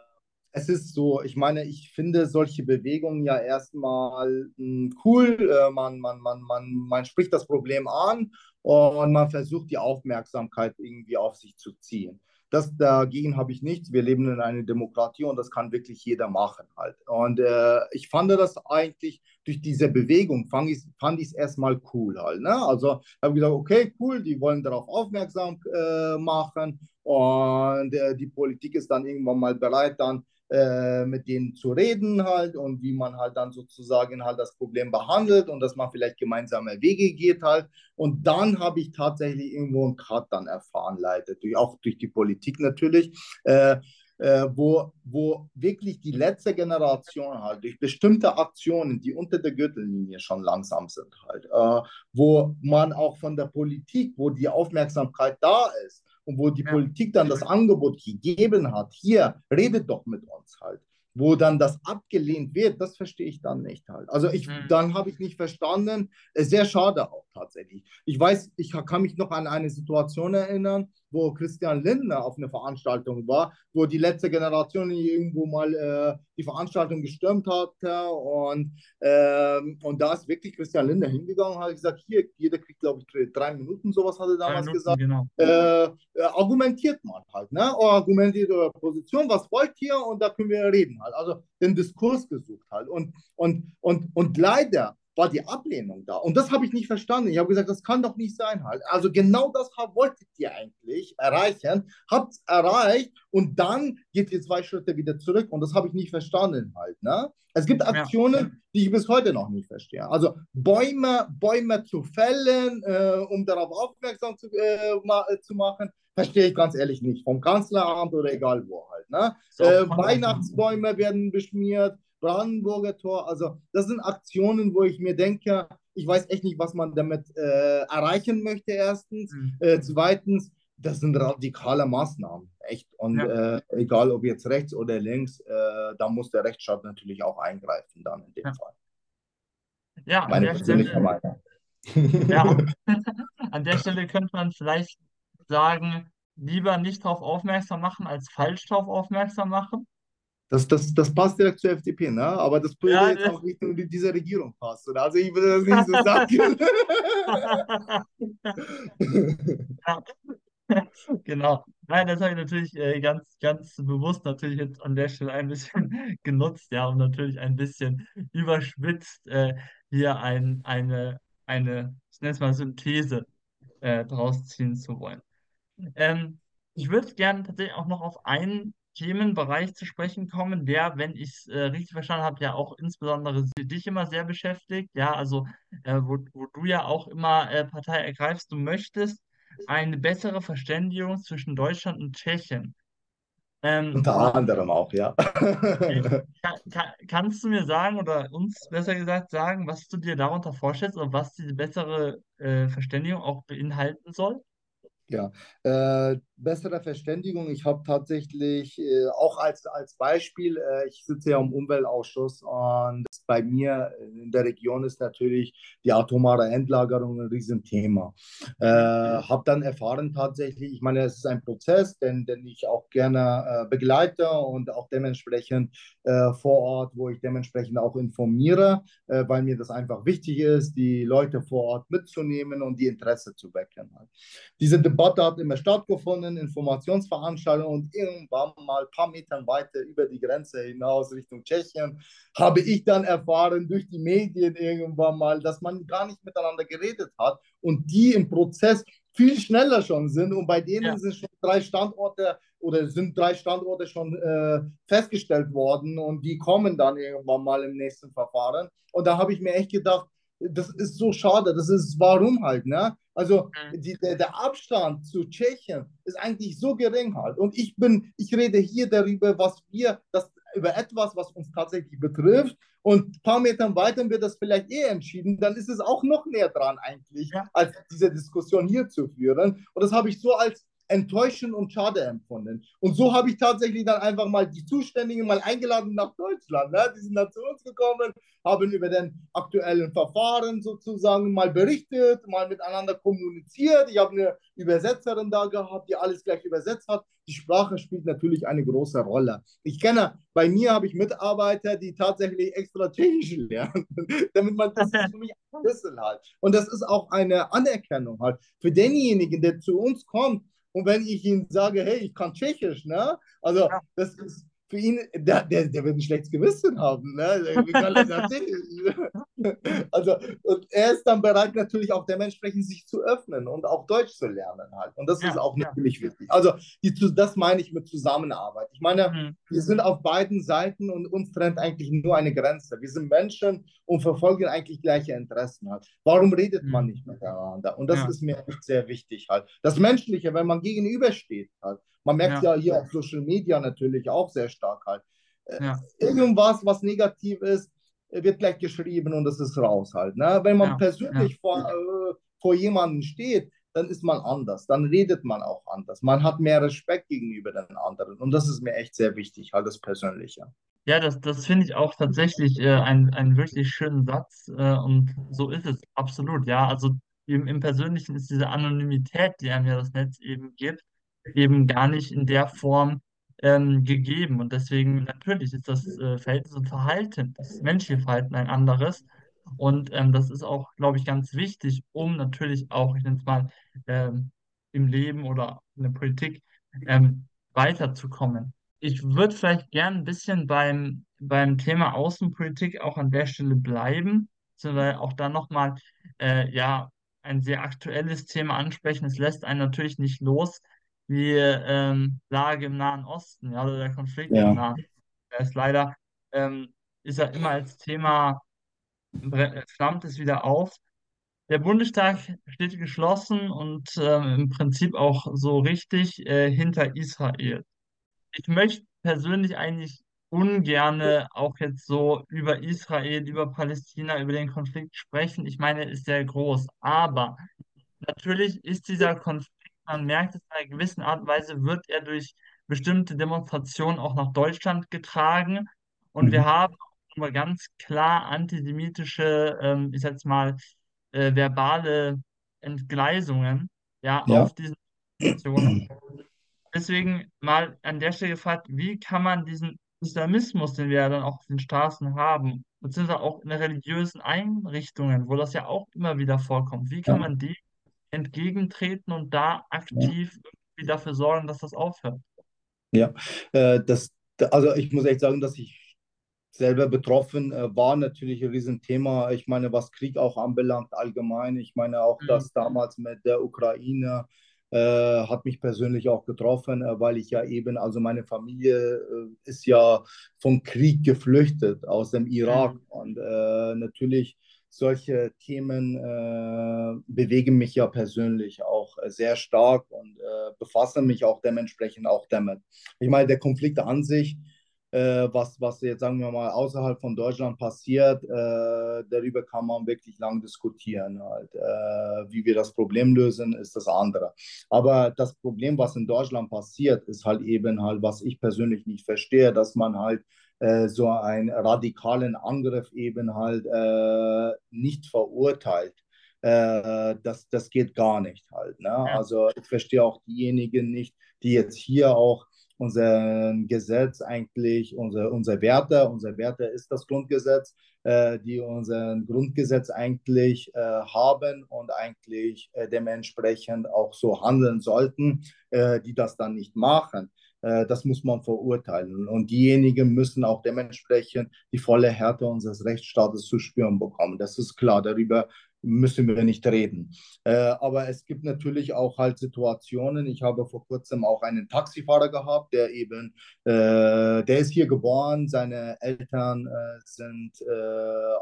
Speaker 2: es ist so, ich meine, ich finde solche Bewegungen ja erstmal mh, cool. Äh, man, man, man, man, man spricht das Problem an und man versucht die Aufmerksamkeit irgendwie auf sich zu ziehen. Das dagegen habe ich nichts. Wir leben in einer Demokratie und das kann wirklich jeder machen halt. Und äh, ich fand das eigentlich durch diese Bewegung fand ich es fand erstmal cool halt. Ne? Also habe ich gesagt, okay, cool, die wollen darauf aufmerksam äh, machen und äh, die Politik ist dann irgendwann mal bereit, dann äh, mit denen zu reden halt und wie man halt dann sozusagen halt das Problem behandelt und dass man vielleicht gemeinsame Wege geht halt. Und dann habe ich tatsächlich irgendwo einen Cut dann erfahren, leider, durch, auch durch die Politik natürlich. Äh, äh, wo, wo wirklich die letzte Generation halt durch bestimmte Aktionen, die unter der Gürtellinie schon langsam sind halt, äh, wo man auch von der Politik, wo die Aufmerksamkeit da ist, und wo die ja. Politik dann das Angebot gegeben hat, hier, redet doch mit uns halt, wo dann das abgelehnt wird, das verstehe ich dann nicht halt. Also ich, mhm. dann habe ich nicht verstanden, sehr schade auch tatsächlich. Ich weiß, ich kann mich noch an eine Situation erinnern, wo Christian Lindner auf einer Veranstaltung war, wo die letzte Generation irgendwo mal äh, die Veranstaltung gestürmt hat und, ähm, und da ist wirklich Christian Lindner hingegangen und hat gesagt, hier, jeder kriegt, glaube ich, drei Minuten, sowas hat er damals Minuten, gesagt. Genau. Äh, äh, argumentiert man halt, ne? Oder argumentiert eure Position, was wollt ihr und da können wir reden halt. Also den Diskurs gesucht halt. Und, und, und, und leider war die Ablehnung da. Und das habe ich nicht verstanden. Ich habe gesagt, das kann doch nicht sein halt. Also genau das wolltet ihr eigentlich erreichen, habt es erreicht und dann geht ihr zwei Schritte wieder zurück und das habe ich nicht verstanden halt. Ne? Es gibt Aktionen, ja. die ich bis heute noch nicht verstehe. Also Bäume, Bäume zu fällen, äh, um darauf aufmerksam zu, äh, ma äh, zu machen, verstehe ich ganz ehrlich nicht. Vom Kanzleramt oder egal wo halt. Ne? Äh, Weihnachtsbäume werden beschmiert. Brandenburger Tor. Also das sind Aktionen, wo ich mir denke, ich weiß echt nicht, was man damit äh, erreichen möchte, erstens. Mhm. Äh, zweitens, das sind radikale Maßnahmen, echt. Und ja. äh, egal ob jetzt rechts oder links, äh, da muss der Rechtsstaat natürlich auch eingreifen dann in dem
Speaker 1: ja.
Speaker 2: Fall.
Speaker 1: Ja, Meine persönliche Stelle, Meinung. Ja, [LAUGHS] an der Stelle könnte man vielleicht sagen, lieber nicht darauf aufmerksam machen, als falsch darauf aufmerksam machen.
Speaker 2: Das, das, das passt direkt zur FDP, ne? Aber das würde ja, jetzt auch in dieser Regierung passen. Also ich würde das nicht so [LAUGHS]
Speaker 1: sagen. [LAUGHS] Genau. Nein, das habe ich natürlich äh, ganz, ganz bewusst natürlich jetzt an der Stelle ein bisschen [LAUGHS] genutzt, ja, um natürlich ein bisschen überschwitzt äh, hier ein, eine, eine, ich nenne es mal Synthese äh, draus ziehen zu wollen. Ähm, ich würde gerne tatsächlich auch noch auf einen Themenbereich zu sprechen kommen, der, wenn ich es äh, richtig verstanden habe, ja auch insbesondere dich immer sehr beschäftigt. Ja, also äh, wo, wo du ja auch immer äh, Partei ergreifst, du möchtest eine bessere Verständigung zwischen Deutschland und Tschechien.
Speaker 2: Ähm, Unter anderem auch, ja.
Speaker 1: kann, [LAUGHS] kann, kannst du mir sagen oder uns besser gesagt sagen, was du dir darunter vorstellst oder was diese bessere äh, Verständigung auch beinhalten soll?
Speaker 2: Ja, äh, bessere Verständigung. Ich habe tatsächlich äh, auch als, als Beispiel, äh, ich sitze ja im Umweltausschuss und bei mir in der Region ist natürlich die atomare Endlagerung ein Riesenthema. Äh, habe dann erfahren tatsächlich, ich meine, es ist ein Prozess, den, den ich auch gerne äh, begleite und auch dementsprechend äh, vor Ort, wo ich dementsprechend auch informiere, äh, weil mir das einfach wichtig ist, die Leute vor Ort mitzunehmen und die Interesse zu wecken. Diese Debatte hat immer stattgefunden, Informationsveranstaltungen und irgendwann mal ein paar Meter weiter über die Grenze hinaus Richtung Tschechien habe ich dann erfahren durch die Medien irgendwann mal, dass man gar nicht miteinander geredet hat und die im Prozess viel schneller schon sind und bei denen ja. sind schon drei Standorte oder sind drei Standorte schon äh, festgestellt worden und die kommen dann irgendwann mal im nächsten Verfahren. Und da habe ich mir echt gedacht, das ist so schade, das ist warum halt, ne? Also mhm. die, der, der, Abstand zu Tschechien ist eigentlich so gering halt. Und ich bin, ich rede hier darüber, was wir, das, über etwas, was uns tatsächlich betrifft. Und ein paar Metern weiter wird das vielleicht eh entschieden, dann ist es auch noch näher dran eigentlich, als diese Diskussion hier zu führen. Und das habe ich so als enttäuschend und schade empfunden. Und so habe ich tatsächlich dann einfach mal die Zuständigen mal eingeladen nach Deutschland. Ne? Die sind dann zu uns gekommen, haben über den aktuellen Verfahren sozusagen mal berichtet, mal miteinander kommuniziert. Ich habe eine Übersetzerin da gehabt, die alles gleich übersetzt hat. Die Sprache spielt natürlich eine große Rolle. Ich kenne, bei mir habe ich Mitarbeiter, die tatsächlich extra Tschechisch lernen, [LAUGHS] damit man das für mich ein bisschen hat. Und das ist auch eine Anerkennung halt für denjenigen, der zu uns kommt und wenn ich ihnen sage, hey, ich kann Tschechisch, ne? Also ja. das ist für ihn, der, der, der wird ein schlechtes Gewissen haben. Ne? Wie kann das erzählen? [LAUGHS] also, und er ist dann bereit, natürlich auch dementsprechend sich zu öffnen und auch Deutsch zu lernen halt. Und das ja, ist auch ja. natürlich wichtig. Also, die, das meine ich mit Zusammenarbeit. Ich meine, mhm. wir sind auf beiden Seiten und uns trennt eigentlich nur eine Grenze. Wir sind Menschen und verfolgen eigentlich gleiche Interessen halt. Warum redet mhm. man nicht miteinander? Und das ja. ist mir sehr wichtig halt. Das Menschliche, wenn man gegenübersteht halt. Man merkt ja, ja hier auf Social Media natürlich auch sehr stark halt. Äh, ja. Irgendwas, was negativ ist, wird gleich geschrieben und das ist raus halt. Ne? Wenn man ja. persönlich Vor, äh, vor jemandem steht, dann ist man anders, dann redet man auch anders. Man hat mehr Respekt gegenüber den anderen und das ist mir echt sehr wichtig, halt das Persönliche.
Speaker 1: Ja, das, das finde ich auch tatsächlich äh, einen wirklich schönen Satz äh, und so ist es absolut. Ja, also im, im Persönlichen ist diese Anonymität, die einem ja das Netz eben gibt, eben gar nicht in der Form ähm, gegeben. Und deswegen natürlich ist das äh, Verhältnis und Verhalten, das menschliche Verhalten ein anderes. Und ähm, das ist auch, glaube ich, ganz wichtig, um natürlich auch, ich nenne es mal, ähm, im Leben oder in der Politik ähm, weiterzukommen. Ich würde vielleicht gern ein bisschen beim, beim Thema Außenpolitik auch an der Stelle bleiben, beziehungsweise auch da nochmal äh, ja, ein sehr aktuelles Thema ansprechen. Es lässt einen natürlich nicht los, die ähm, Lage im Nahen Osten, ja, oder der Konflikt ja. im Nahen Osten. Der ist leider, ähm, ist er immer als Thema, flammt es wieder auf. Der Bundestag steht geschlossen und ähm, im Prinzip auch so richtig äh, hinter Israel. Ich möchte persönlich eigentlich ungerne auch jetzt so über Israel, über Palästina, über den Konflikt sprechen. Ich meine, er ist sehr groß. Aber natürlich ist dieser Konflikt man merkt es in einer gewissen Art und Weise, wird er durch bestimmte Demonstrationen auch nach Deutschland getragen. Und mhm. wir haben immer ganz klar antisemitische, ähm, ich sag jetzt mal, äh, verbale Entgleisungen ja, ja. auf diesen Demonstrationen. Deswegen mal an der Stelle gefragt, wie kann man diesen Islamismus, den wir ja dann auch auf den Straßen haben, beziehungsweise auch in religiösen Einrichtungen, wo das ja auch immer wieder vorkommt, wie kann ja. man die entgegentreten und da aktiv irgendwie dafür sorgen, dass das aufhört.
Speaker 2: Ja, äh, das, also ich muss echt sagen, dass ich selber betroffen äh, war, natürlich ein Riesenthema. Ich meine, was Krieg auch anbelangt, allgemein. Ich meine auch, mhm. dass damals mit der Ukraine äh, hat mich persönlich auch getroffen, äh, weil ich ja eben, also meine Familie äh, ist ja vom Krieg geflüchtet aus dem Irak mhm. und äh, natürlich solche Themen äh, bewegen mich ja persönlich auch äh, sehr stark und äh, befassen mich auch dementsprechend auch damit. Ich meine, der Konflikt an sich, äh, was, was jetzt sagen wir mal außerhalb von Deutschland passiert, äh, darüber kann man wirklich lang diskutieren. Halt. Äh, wie wir das Problem lösen, ist das andere. Aber das Problem, was in Deutschland passiert, ist halt eben halt, was ich persönlich nicht verstehe, dass man halt äh, so einen radikalen Angriff eben halt äh, nicht verurteilt. Äh, das, das geht gar nicht halt. Ne? Also ich verstehe auch diejenigen nicht, die jetzt hier auch unser Gesetz eigentlich, unsere, unsere Werte, unser Werte ist das Grundgesetz, äh, die unser Grundgesetz eigentlich äh, haben und eigentlich äh, dementsprechend auch so handeln sollten, äh, die das dann nicht machen. Äh, das muss man verurteilen. Und diejenigen müssen auch dementsprechend die volle Härte unseres Rechtsstaates zu spüren bekommen. Das ist klar, darüber müssen wir nicht reden. Äh, aber es gibt natürlich auch halt Situationen. Ich habe vor kurzem auch einen Taxifahrer gehabt, der eben, äh, der ist hier geboren, seine Eltern sind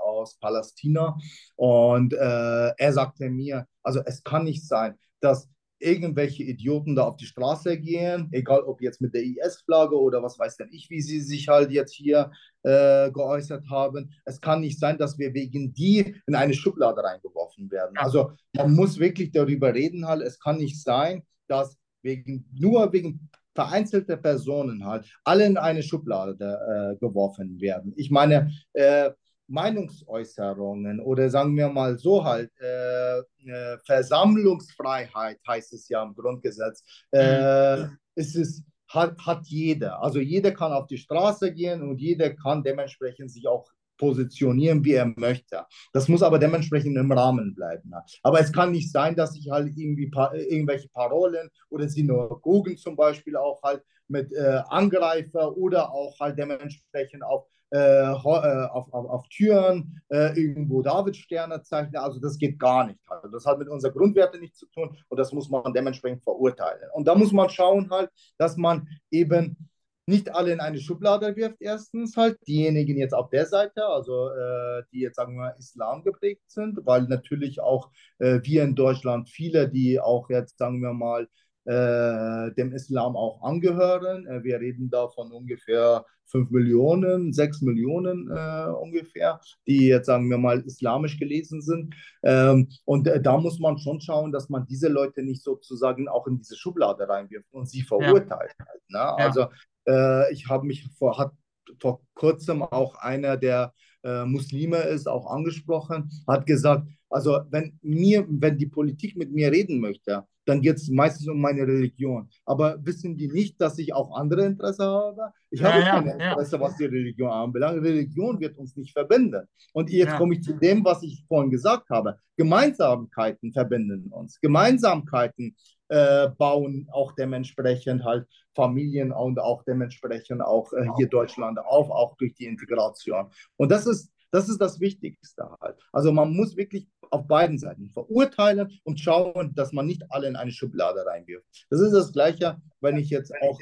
Speaker 2: aus Palästina und er sagte mir, also es kann nicht sein, dass irgendwelche Idioten da auf die Straße gehen, egal ob jetzt mit der IS-Flagge oder was weiß denn ich, wie sie sich halt jetzt hier äh, geäußert haben. Es kann nicht sein, dass wir wegen die in eine Schublade reingeworfen werden. Also man muss wirklich darüber reden halt. Es kann nicht sein, dass wegen nur wegen vereinzelter Personen halt alle in eine Schublade äh, geworfen werden. Ich meine, äh, Meinungsäußerungen oder sagen wir mal so halt, äh, äh, Versammlungsfreiheit heißt es ja im Grundgesetz, äh, mhm. ist es, hat, hat jeder. Also jeder kann auf die Straße gehen und jeder kann dementsprechend sich auch positionieren, wie er möchte. Das muss aber dementsprechend im Rahmen bleiben. Aber es kann nicht sein, dass ich halt irgendwie pa irgendwelche Parolen oder Synagogen zum Beispiel auch halt mit äh, Angreifer oder auch halt dementsprechend auf, äh, äh, auf, auf, auf, Türen äh, irgendwo Davidsterne zeichnen. Also das geht gar nicht. Also das hat mit unseren Grundwerten nichts zu tun und das muss man dementsprechend verurteilen. Und da muss man schauen halt, dass man eben nicht alle in eine Schublade wirft, erstens halt, diejenigen jetzt auf der Seite, also äh, die jetzt sagen wir Islam geprägt sind, weil natürlich auch äh, wir in Deutschland viele, die auch jetzt sagen wir mal dem Islam auch angehören. Äh, wir reden da von ungefähr 5 Millionen, 6 Millionen äh, ungefähr, die jetzt sagen wir mal islamisch gelesen sind. Ähm, und äh, da muss man schon schauen, dass man diese Leute nicht sozusagen auch in diese Schublade reinwirft und sie verurteilt. Ja. Halt, ne? ja. Also äh, ich habe mich vor, hat vor kurzem auch einer, der äh, Muslime ist, auch angesprochen, hat gesagt, also wenn mir, wenn die Politik mit mir reden möchte, dann geht es meistens um meine Religion. Aber wissen die nicht, dass ich auch andere Interesse habe? Ich ja, habe ja, keine Interesse, ja. was die Religion anbelangt. Religion wird uns nicht verbinden. Und jetzt komme ich zu dem, was ich vorhin gesagt habe. Gemeinsamkeiten verbinden uns. Gemeinsamkeiten äh, bauen auch dementsprechend halt Familien und auch dementsprechend auch äh, hier Deutschland auf, auch durch die Integration. Und das ist das ist das Wichtigste halt. Also man muss wirklich auf beiden Seiten verurteilen und schauen, dass man nicht alle in eine Schublade reinwirft. Das ist das Gleiche, wenn ich jetzt auch,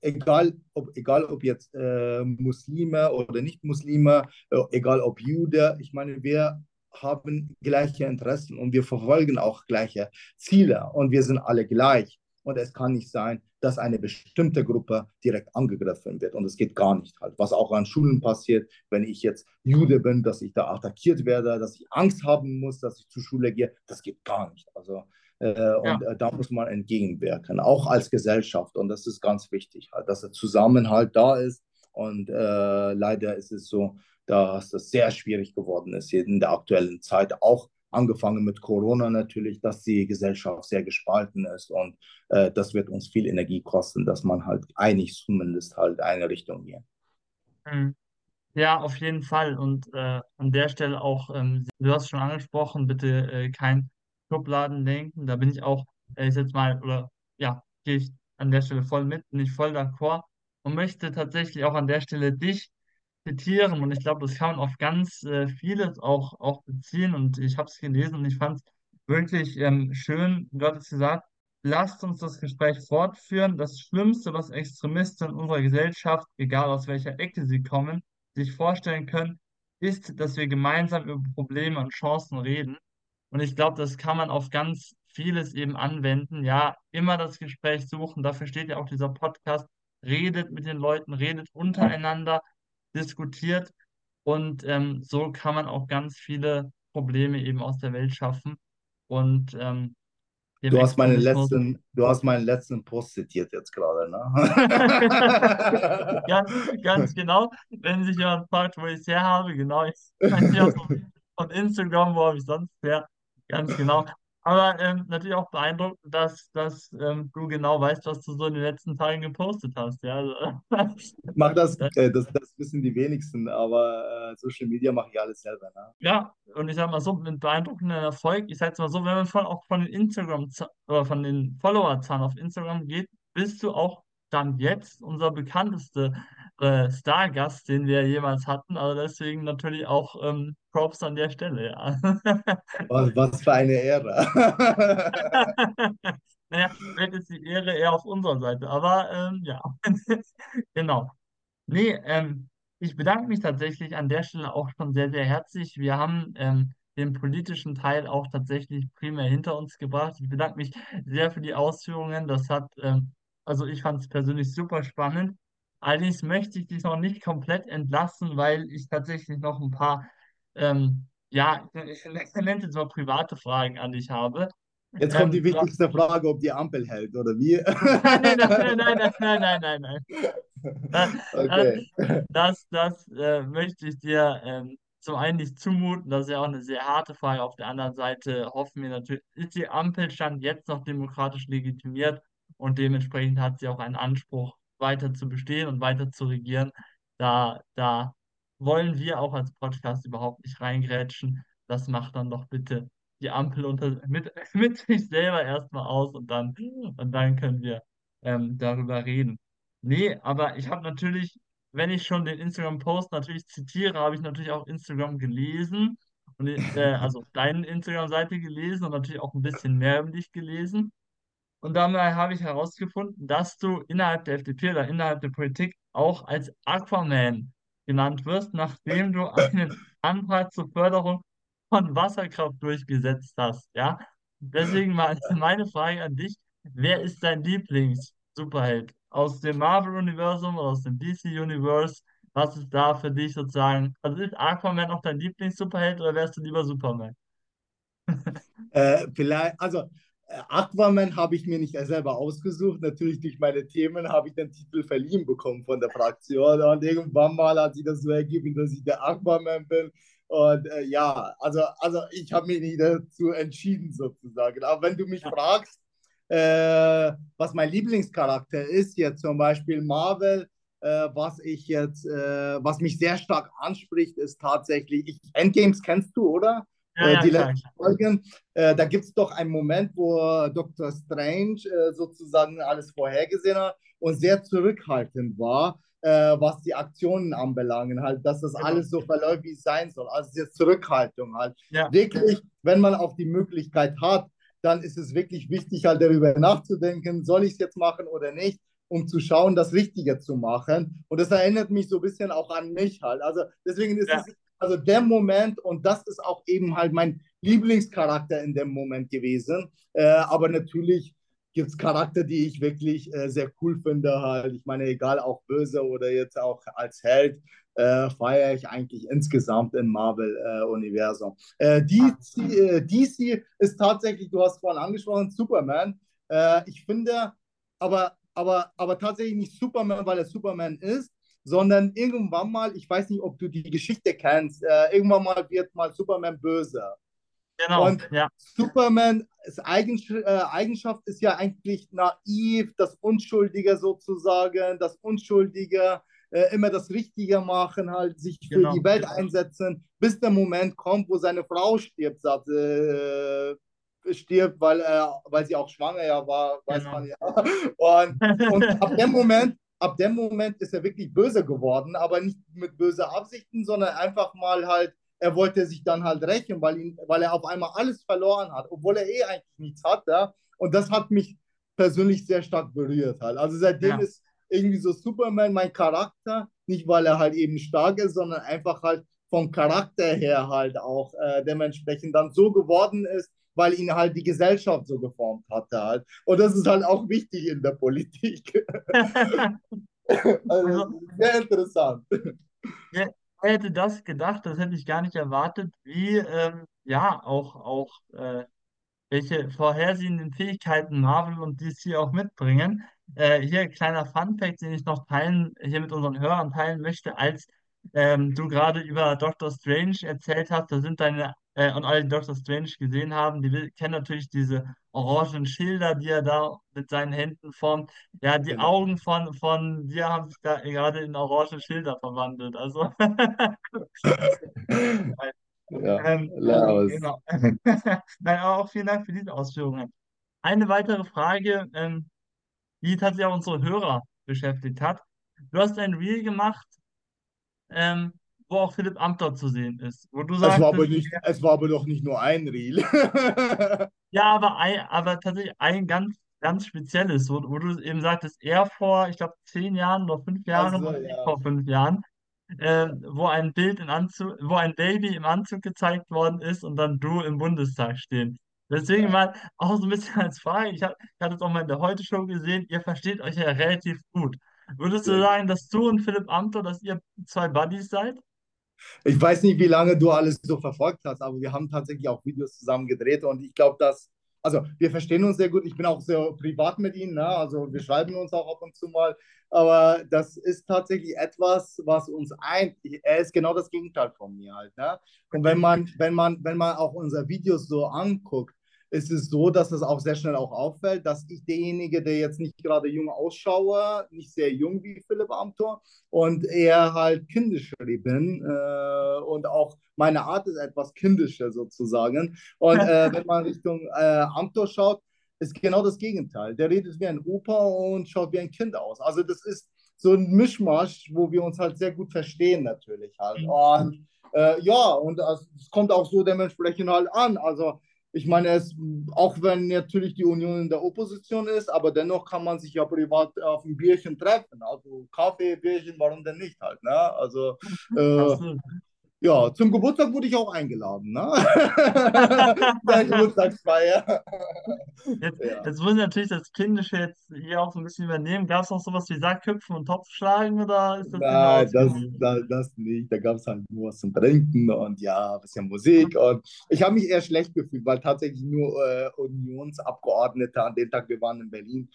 Speaker 2: egal ob, egal ob jetzt äh, Muslime oder Nicht-Muslime, äh, egal ob Jude, ich meine, wir haben gleiche Interessen und wir verfolgen auch gleiche Ziele und wir sind alle gleich. Und es kann nicht sein, dass eine bestimmte Gruppe direkt angegriffen wird. Und es geht gar nicht halt. Was auch an Schulen passiert, wenn ich jetzt Jude bin, dass ich da attackiert werde, dass ich Angst haben muss, dass ich zur Schule gehe, das geht gar nicht. Also äh, ja. und äh, da muss man entgegenwirken, auch als Gesellschaft. Und das ist ganz wichtig, halt, dass der Zusammenhalt da ist. Und äh, leider ist es so, dass das sehr schwierig geworden ist in der aktuellen Zeit, auch angefangen mit Corona natürlich, dass die Gesellschaft sehr gespalten ist und äh, das wird uns viel Energie kosten, dass man halt einig zumindest halt eine Richtung geht.
Speaker 1: Mhm. Ja, auf jeden Fall. Und äh, an der Stelle auch, ähm, du hast schon angesprochen, bitte äh, kein Schubladendenken. Da bin ich auch, äh, ich jetzt mal, oder ja, gehe ich an der Stelle voll mit, bin ich voll d'accord und möchte tatsächlich auch an der Stelle dich zitieren und ich glaube, das kann man auf ganz äh, vieles auch, auch beziehen und ich habe es gelesen und ich fand es wirklich ähm, schön. Du hattest gesagt, lasst uns das Gespräch fortführen. Das Schlimmste, was Extremisten in unserer Gesellschaft, egal aus welcher Ecke sie kommen, sich vorstellen können, ist, dass wir gemeinsam über Probleme und Chancen reden. Und ich glaube, das kann man auf ganz vieles eben anwenden. Ja, immer das Gespräch suchen. Dafür steht ja auch dieser Podcast. Redet mit den Leuten, redet untereinander diskutiert und ähm, so kann man auch ganz viele Probleme eben aus der Welt schaffen. Und ähm,
Speaker 2: Du hast, meinen letzten, du hast meinen letzten Post zitiert jetzt gerade, ne? [LAUGHS]
Speaker 1: ganz, ganz genau. Wenn sich jemand fragt, wo ich es her habe, genau, ich von Instagram, wo habe ich sonst her? Ganz genau. Aber ähm, natürlich auch beeindruckend, dass, dass ähm, du genau weißt, was du so in den letzten Tagen gepostet hast. Ja, also,
Speaker 2: mach das, [LAUGHS] äh, das, das wissen die wenigsten, aber äh, Social Media mache ich alles selber. Ne?
Speaker 1: Ja, und ich sag mal so, mit beeindruckendem Erfolg, ich sag's mal so, wenn man von, auch von den Instagram oder von den Followerzahlen auf Instagram geht, bist du auch dann jetzt unser bekanntester äh, Stargast, den wir jemals hatten. Also deswegen natürlich auch ähm, Props an der Stelle, ja. [LAUGHS]
Speaker 2: Was, was für eine Ehre. [LAUGHS]
Speaker 1: naja, vielleicht ist die Ehre eher auf unserer Seite, aber ähm, ja, [LAUGHS] genau. Nee, ähm, ich bedanke mich tatsächlich an der Stelle auch schon sehr, sehr herzlich. Wir haben ähm, den politischen Teil auch tatsächlich primär hinter uns gebracht. Ich bedanke mich sehr für die Ausführungen. Das hat, ähm, also ich fand es persönlich super spannend. Allerdings möchte ich dich noch nicht komplett entlassen, weil ich tatsächlich noch ein paar ähm, ja, [LAUGHS] ich nenne es jetzt mal private Fragen an dich habe.
Speaker 2: Jetzt kommt die ähm, wichtigste Frage, ob die Ampel hält, oder wie? [LAUGHS]
Speaker 1: nein, nein, nein, nein, nein, nein, nein, nein. Okay. [LAUGHS] Das, das äh, möchte ich dir ähm, zum einen nicht zumuten. Das ist ja auch eine sehr harte Frage. Auf der anderen Seite hoffen wir natürlich, ist die Ampelstand jetzt noch demokratisch legitimiert und dementsprechend hat sie auch einen Anspruch, weiter zu bestehen und weiter zu regieren. Da, da wollen wir auch als Podcast überhaupt nicht reingrätschen. Das macht dann doch bitte die Ampel unter, mit, [LAUGHS] mit sich selber erstmal aus und dann, und dann können wir ähm, darüber reden. Nee, aber ich habe natürlich, wenn ich schon den Instagram-Post natürlich zitiere, habe ich natürlich auch Instagram gelesen. Und, äh, [LAUGHS] also deine Instagram-Seite gelesen und natürlich auch ein bisschen mehr über dich gelesen. Und dabei habe ich herausgefunden, dass du innerhalb der FDP oder innerhalb der Politik auch als Aquaman genannt wirst, nachdem du einen Antrag zur Förderung von Wasserkraft durchgesetzt hast. Ja, deswegen mal [LAUGHS] meine Frage an dich: Wer ist dein Lieblings-Superheld aus dem Marvel-Universum oder aus dem DC-Universe? Was ist da für dich sozusagen? Also ist Aquaman auch dein Lieblings-Superheld oder wärst du lieber Superman?
Speaker 2: Äh, vielleicht, also Aquaman habe ich mir nicht selber ausgesucht. Natürlich durch meine Themen habe ich den Titel verliehen bekommen von der Fraktion. Und irgendwann mal hat sich das so ergeben, dass ich der Aquaman bin. Und äh, ja, also, also ich habe mich nicht dazu entschieden sozusagen. Aber wenn du mich fragst, äh, was mein Lieblingscharakter ist, jetzt zum Beispiel Marvel, äh, was ich jetzt, äh, was mich sehr stark anspricht, ist tatsächlich, ich, Endgames kennst du, oder?
Speaker 1: Ja, äh,
Speaker 2: die
Speaker 1: klar,
Speaker 2: letzten Folgen. Äh, da gibt es doch einen Moment, wo Dr. Strange äh, sozusagen alles vorhergesehen hat und sehr zurückhaltend war, was die Aktionen anbelangen, halt, dass das genau. alles so verläuft, wie es sein soll. Also diese Zurückhaltung halt.
Speaker 1: Ja.
Speaker 2: Wirklich, wenn man auch die Möglichkeit hat, dann ist es wirklich wichtig, halt darüber nachzudenken, soll ich es jetzt machen oder nicht, um zu schauen, das Richtige zu machen. Und das erinnert mich so ein bisschen auch an mich halt. Also deswegen ist ja. es also der Moment und das ist auch eben halt mein Lieblingscharakter in dem Moment gewesen. Äh, aber natürlich gibt es Charakter, die ich wirklich äh, sehr cool finde. Halt. Ich meine, egal auch böse oder jetzt auch als Held, äh, feiere ich eigentlich insgesamt im Marvel-Universum. Äh, DC, äh, DC, ist tatsächlich, du hast vorhin angesprochen, Superman. Äh, ich finde aber, aber, aber tatsächlich nicht Superman, weil er Superman ist, sondern irgendwann mal, ich weiß nicht, ob du die Geschichte kennst, äh, irgendwann mal wird mal Superman böse.
Speaker 1: Genau,
Speaker 2: und
Speaker 1: ja.
Speaker 2: Superman, Eigenschaft, äh, Eigenschaft ist ja eigentlich naiv, das Unschuldige sozusagen, das Unschuldige, äh, immer das Richtige machen, halt sich für
Speaker 1: Genau.
Speaker 2: die Welt einsetzen, bis der Moment kommt, wo seine Frau stirbt, sagt, äh, stirbt, weil, äh, weil sie auch schwanger ja war, weiß
Speaker 1: Genau.
Speaker 2: man ja. [LAUGHS] Und, und ab dem Moment ab dem Moment ist er wirklich böse geworden, aber nicht mit böse Absichten, sondern einfach mal halt, er wollte sich dann halt rächen, weil, ihn, weil er auf einmal alles verloren hat, obwohl er eh eigentlich nichts hat. Ja? Und das hat mich persönlich sehr stark berührt halt. Also seitdem ja. ist irgendwie so Superman mein Charakter, nicht weil er halt eben stark ist, sondern einfach halt vom Charakter her halt auch äh, dementsprechend dann so geworden ist, weil ihn halt die Gesellschaft so geformt hatte halt. Und das ist halt auch wichtig in der Politik. [LAUGHS] also, sehr interessant.
Speaker 1: Ja, wer hätte das gedacht? Das hätte ich gar nicht erwartet, wie ähm, ja auch, auch äh, welche vorhersehenden Fähigkeiten Marvel und DC auch mitbringen. Äh, hier ein kleiner Fun-Fact, den ich noch teilen, hier mit unseren Hörern teilen möchte, als ähm, du gerade über Doctor Strange erzählt hast, da sind deine, äh, und alle, die Doctor Strange gesehen haben, die kennen natürlich diese orangen Schilder, die er da mit seinen Händen formt. Ja, die
Speaker 2: Genau.
Speaker 1: Augen von, von dir haben sich da gerade in orange Schilder verwandelt. Also, [LAUGHS]
Speaker 2: Ja,
Speaker 1: ähm,
Speaker 2: Laos.
Speaker 1: genau. [LAUGHS] Nein, aber auch vielen Dank für diese Ausführungen. Eine weitere Frage, ähm, die tatsächlich auch unsere Hörer beschäftigt hat. Du hast ein Reel gemacht, ähm, wo auch Philipp Amthor zu sehen ist. Wo du
Speaker 2: Es war aber nicht, es war aber doch nicht nur ein Reel. [LAUGHS]
Speaker 1: ja, aber, ein, aber tatsächlich ein ganz, ganz spezielles, wo, wo du eben sagtest, er vor, ich glaube, zehn Jahren oder fünf Jahren
Speaker 2: so,
Speaker 1: oder nicht
Speaker 2: ja.
Speaker 1: vor fünf Jahren, äh, wo ein Bild in Anzug, wo ein Baby im Anzug gezeigt worden ist und dann du im Bundestag stehen. Deswegen mal auch so ein bisschen [LAUGHS] als Frage, ich, hab, ich hatte es auch mal in der Heute-Show gesehen, ihr versteht euch ja relativ gut. Würdest du sagen, dass du und Philipp Amthor, dass ihr zwei Buddies seid?
Speaker 2: Ich weiß nicht, wie lange du alles so verfolgt hast, aber wir haben tatsächlich auch Videos zusammen gedreht und ich glaube, dass, also wir verstehen uns sehr gut. Ich bin auch sehr privat mit ihm, ne? also wir schreiben uns auch ab und zu mal, aber das ist tatsächlich etwas, was uns eint. Er ist genau das Gegenteil von mir halt. Ne? Und wenn man, wenn man, wenn man auch unsere Videos so anguckt, ist es so, dass es auch sehr schnell auch auffällt, dass ich derjenige, der jetzt nicht gerade jung ausschaue, nicht sehr jung wie Philipp Amthor und eher halt kindischer bin äh, und auch meine Art ist etwas kindischer sozusagen. Und äh, [LAUGHS] wenn man Richtung äh, Amthor schaut, ist genau das Gegenteil. Der redet wie ein Opa und schaut wie ein Kind aus. Also das ist, so ein Mischmasch, wo wir uns halt sehr gut verstehen natürlich halt. Und äh, ja, und es kommt auch so dementsprechend halt an. Also ich meine, es, auch wenn natürlich die Union in der Opposition ist, aber dennoch kann man sich ja privat auf ein Bierchen treffen. Also Kaffee, Bierchen, warum denn nicht halt, ne? Also äh, ja, zum Geburtstag wurde ich auch eingeladen, ne? [LAUGHS] Geburtstagsfeier.
Speaker 1: Jetzt, ja. jetzt wollen natürlich das Kindische jetzt hier auch so ein bisschen übernehmen. Gab es noch sowas wie Sackköpfen und Topfschlagen oder ist das
Speaker 2: Nein, das, das, das, nicht. Da gab es halt nur was zum Trinken und ja, ein bisschen Musik. Und ich habe mich eher schlecht gefühlt, weil tatsächlich nur äh, Unionsabgeordnete an dem Tag, wir waren in Berlin,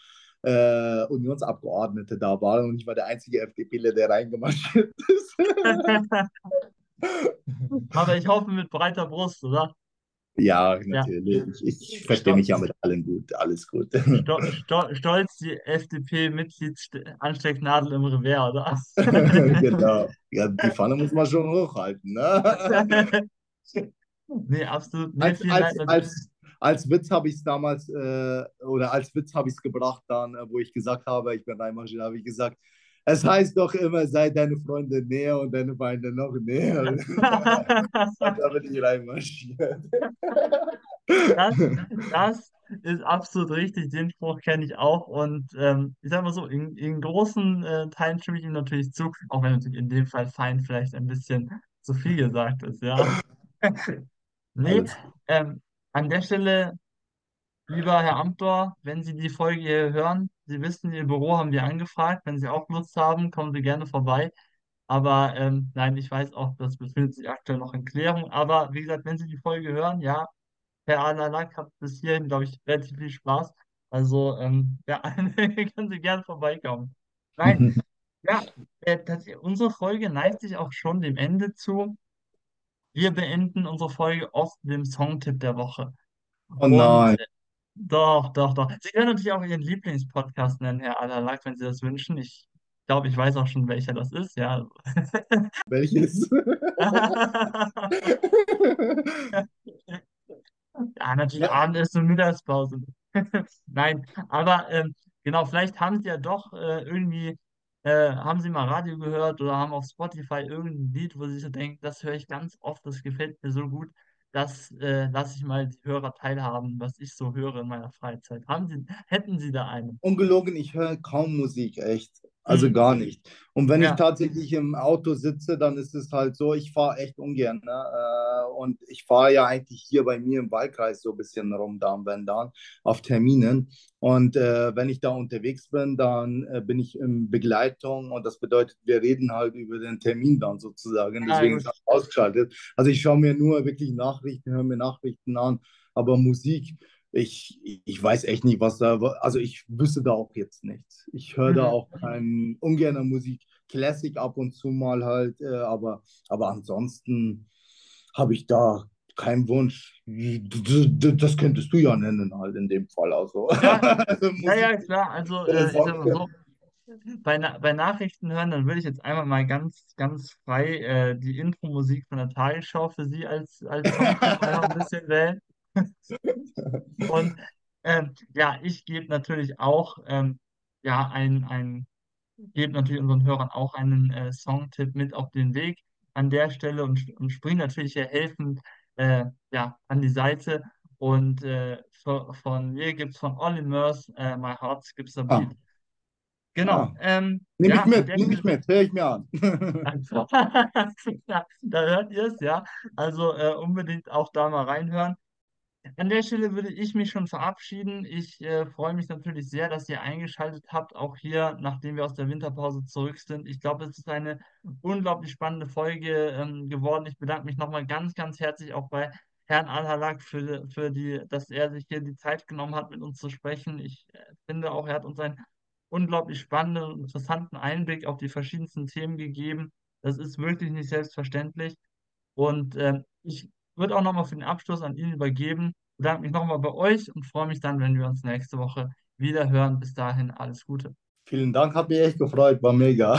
Speaker 2: äh, Unionsabgeordnete da waren und ich war der einzige FDPler, der reingemarschiert ist. [LAUGHS] [LAUGHS]
Speaker 1: Aber ich hoffe mit breiter Brust, oder?
Speaker 2: Ja, natürlich. Ja. Ich, ich verstehe mich ja mit allen gut. Alles gut.
Speaker 1: Sto Sto Stolz die FDP-Mitgliedsanstecknadel im Revers, oder? [LAUGHS]
Speaker 2: genau. Ja, die Pfanne muss man schon hochhalten. Ne? [LAUGHS]
Speaker 1: nee, absolut. Nee,
Speaker 2: als, als, als, als Witz habe ich es damals, äh, oder als Witz habe ich es gebracht, dann, wo ich gesagt habe, ich bin reinmarschiert, habe ich gesagt, es heißt doch immer, sei deine Freunde näher und deine Feinde noch näher. [LAUGHS] da bin ich reinmarschiert.
Speaker 1: Das, das ist absolut richtig. Den Spruch kenne ich auch. Und ähm, ich sage mal so, in, in großen äh, Teilen stimme ich ihm natürlich zu, auch wenn natürlich in dem Fall Feind vielleicht ein bisschen zu viel gesagt ist, ja. [LAUGHS] nee, ähm, an der Stelle Lieber Herr Amthor, wenn Sie die Folge hier hören, Sie wissen, Ihr Büro haben wir angefragt. Wenn Sie auch Lust haben, kommen Sie gerne vorbei. Aber ähm, nein, ich weiß auch, das befindet sich aktuell noch in Klärung. Aber wie gesagt, wenn Sie die Folge hören, ja, Herr Alalak hat bis hierhin, glaube ich, relativ viel Spaß. Also, ähm, ja, [LAUGHS] können Sie gerne vorbeikommen. Nein, [LAUGHS] ja, äh, das, unsere Folge neigt sich auch schon dem Ende zu. Wir beenden unsere Folge oft mit dem Songtipp der Woche.
Speaker 2: Oh nein.
Speaker 1: Doch, doch, doch. Sie können natürlich auch Ihren Lieblingspodcast nennen, Herr Allerlack, wenn Sie das wünschen. Ich glaube, ich weiß auch schon, welcher das ist, ja. [LAUGHS]
Speaker 2: Welches? [LAUGHS]
Speaker 1: ja, natürlich ja. Abend und Mittagspause. [LAUGHS] Nein, aber ähm, genau, vielleicht haben Sie ja doch äh, irgendwie, äh, haben Sie mal Radio gehört oder haben auf Spotify irgendein Lied, wo Sie so denken, das höre ich ganz oft, das gefällt mir so gut das äh, lasse ich mal die Hörer teilhaben, was ich so höre in meiner Freizeit. Haben Sie, hätten Sie da einen?
Speaker 2: Ungelogen, ich höre kaum Musik, echt. Also mhm. gar nicht. Und wenn ja. ich tatsächlich im Auto sitze, dann ist es halt so, ich fahre echt ungern. Ne? Äh, und ich fahre ja eigentlich hier bei mir im Wahlkreis so ein bisschen rum, da wenn dann, auf Terminen. Und äh, wenn ich da unterwegs bin, dann äh, bin ich in Begleitung und das bedeutet, wir reden halt über den Termin dann sozusagen. Deswegen ist das ausgeschaltet. Also ich schaue mir nur wirklich Nachrichten, höre mir Nachrichten an, aber Musik ich, ich weiß echt nicht, was da, also ich wüsste da auch jetzt nichts. Ich höre mhm. da auch kein, ungerne Musik, Classic ab und zu mal halt, äh, aber, aber ansonsten habe ich da keinen Wunsch. Das könntest du ja nennen halt in dem Fall. Also.
Speaker 1: Ja, [LAUGHS] also ja, ja, klar. Also äh, ich sag mal so, bei, bei Nachrichten hören, dann würde ich jetzt einmal mal ganz, ganz frei äh, die Intro-Musik von der Tagesschau für Sie als, als ein bisschen wählen. [LAUGHS] Und ähm, ja, ich gebe natürlich auch ähm, ja, ein, ein, gebe natürlich unseren Hörern auch einen äh, Songtipp mit auf den Weg an der Stelle und, und springe natürlich hier helfend äh, ja, an die Seite. Und äh, von, von mir gibt es von Olly Murs äh, My Heart Skips a Beat. Ah. Genau. Ah. Ähm,
Speaker 2: nehme ja, ich mit, nehme ich mit, höre ich mir an. [LAUGHS] [LAUGHS]
Speaker 1: ja, da hört ihr es, ja. Also äh, unbedingt auch da mal reinhören. An der Stelle würde ich mich schon verabschieden. Ich äh, freue mich natürlich sehr, dass ihr eingeschaltet habt, auch hier, nachdem wir aus der Winterpause zurück sind. Ich glaube, es ist eine unglaublich spannende Folge ähm, geworden. Ich bedanke mich nochmal ganz, ganz herzlich auch bei Herrn Al-Halak für, für die, dass er sich hier die Zeit genommen hat, mit uns zu sprechen. Ich äh, finde auch, er hat uns einen unglaublich spannenden und interessanten Einblick auf die verschiedensten Themen gegeben. Das ist wirklich nicht selbstverständlich. Und äh, ich würde auch nochmal für den Abschluss an ihn übergeben. Bedanke mich nochmal bei euch und freue mich dann, wenn wir uns nächste Woche wieder hören. Bis dahin alles Gute.
Speaker 2: Vielen Dank, hat mich echt gefreut, war mega.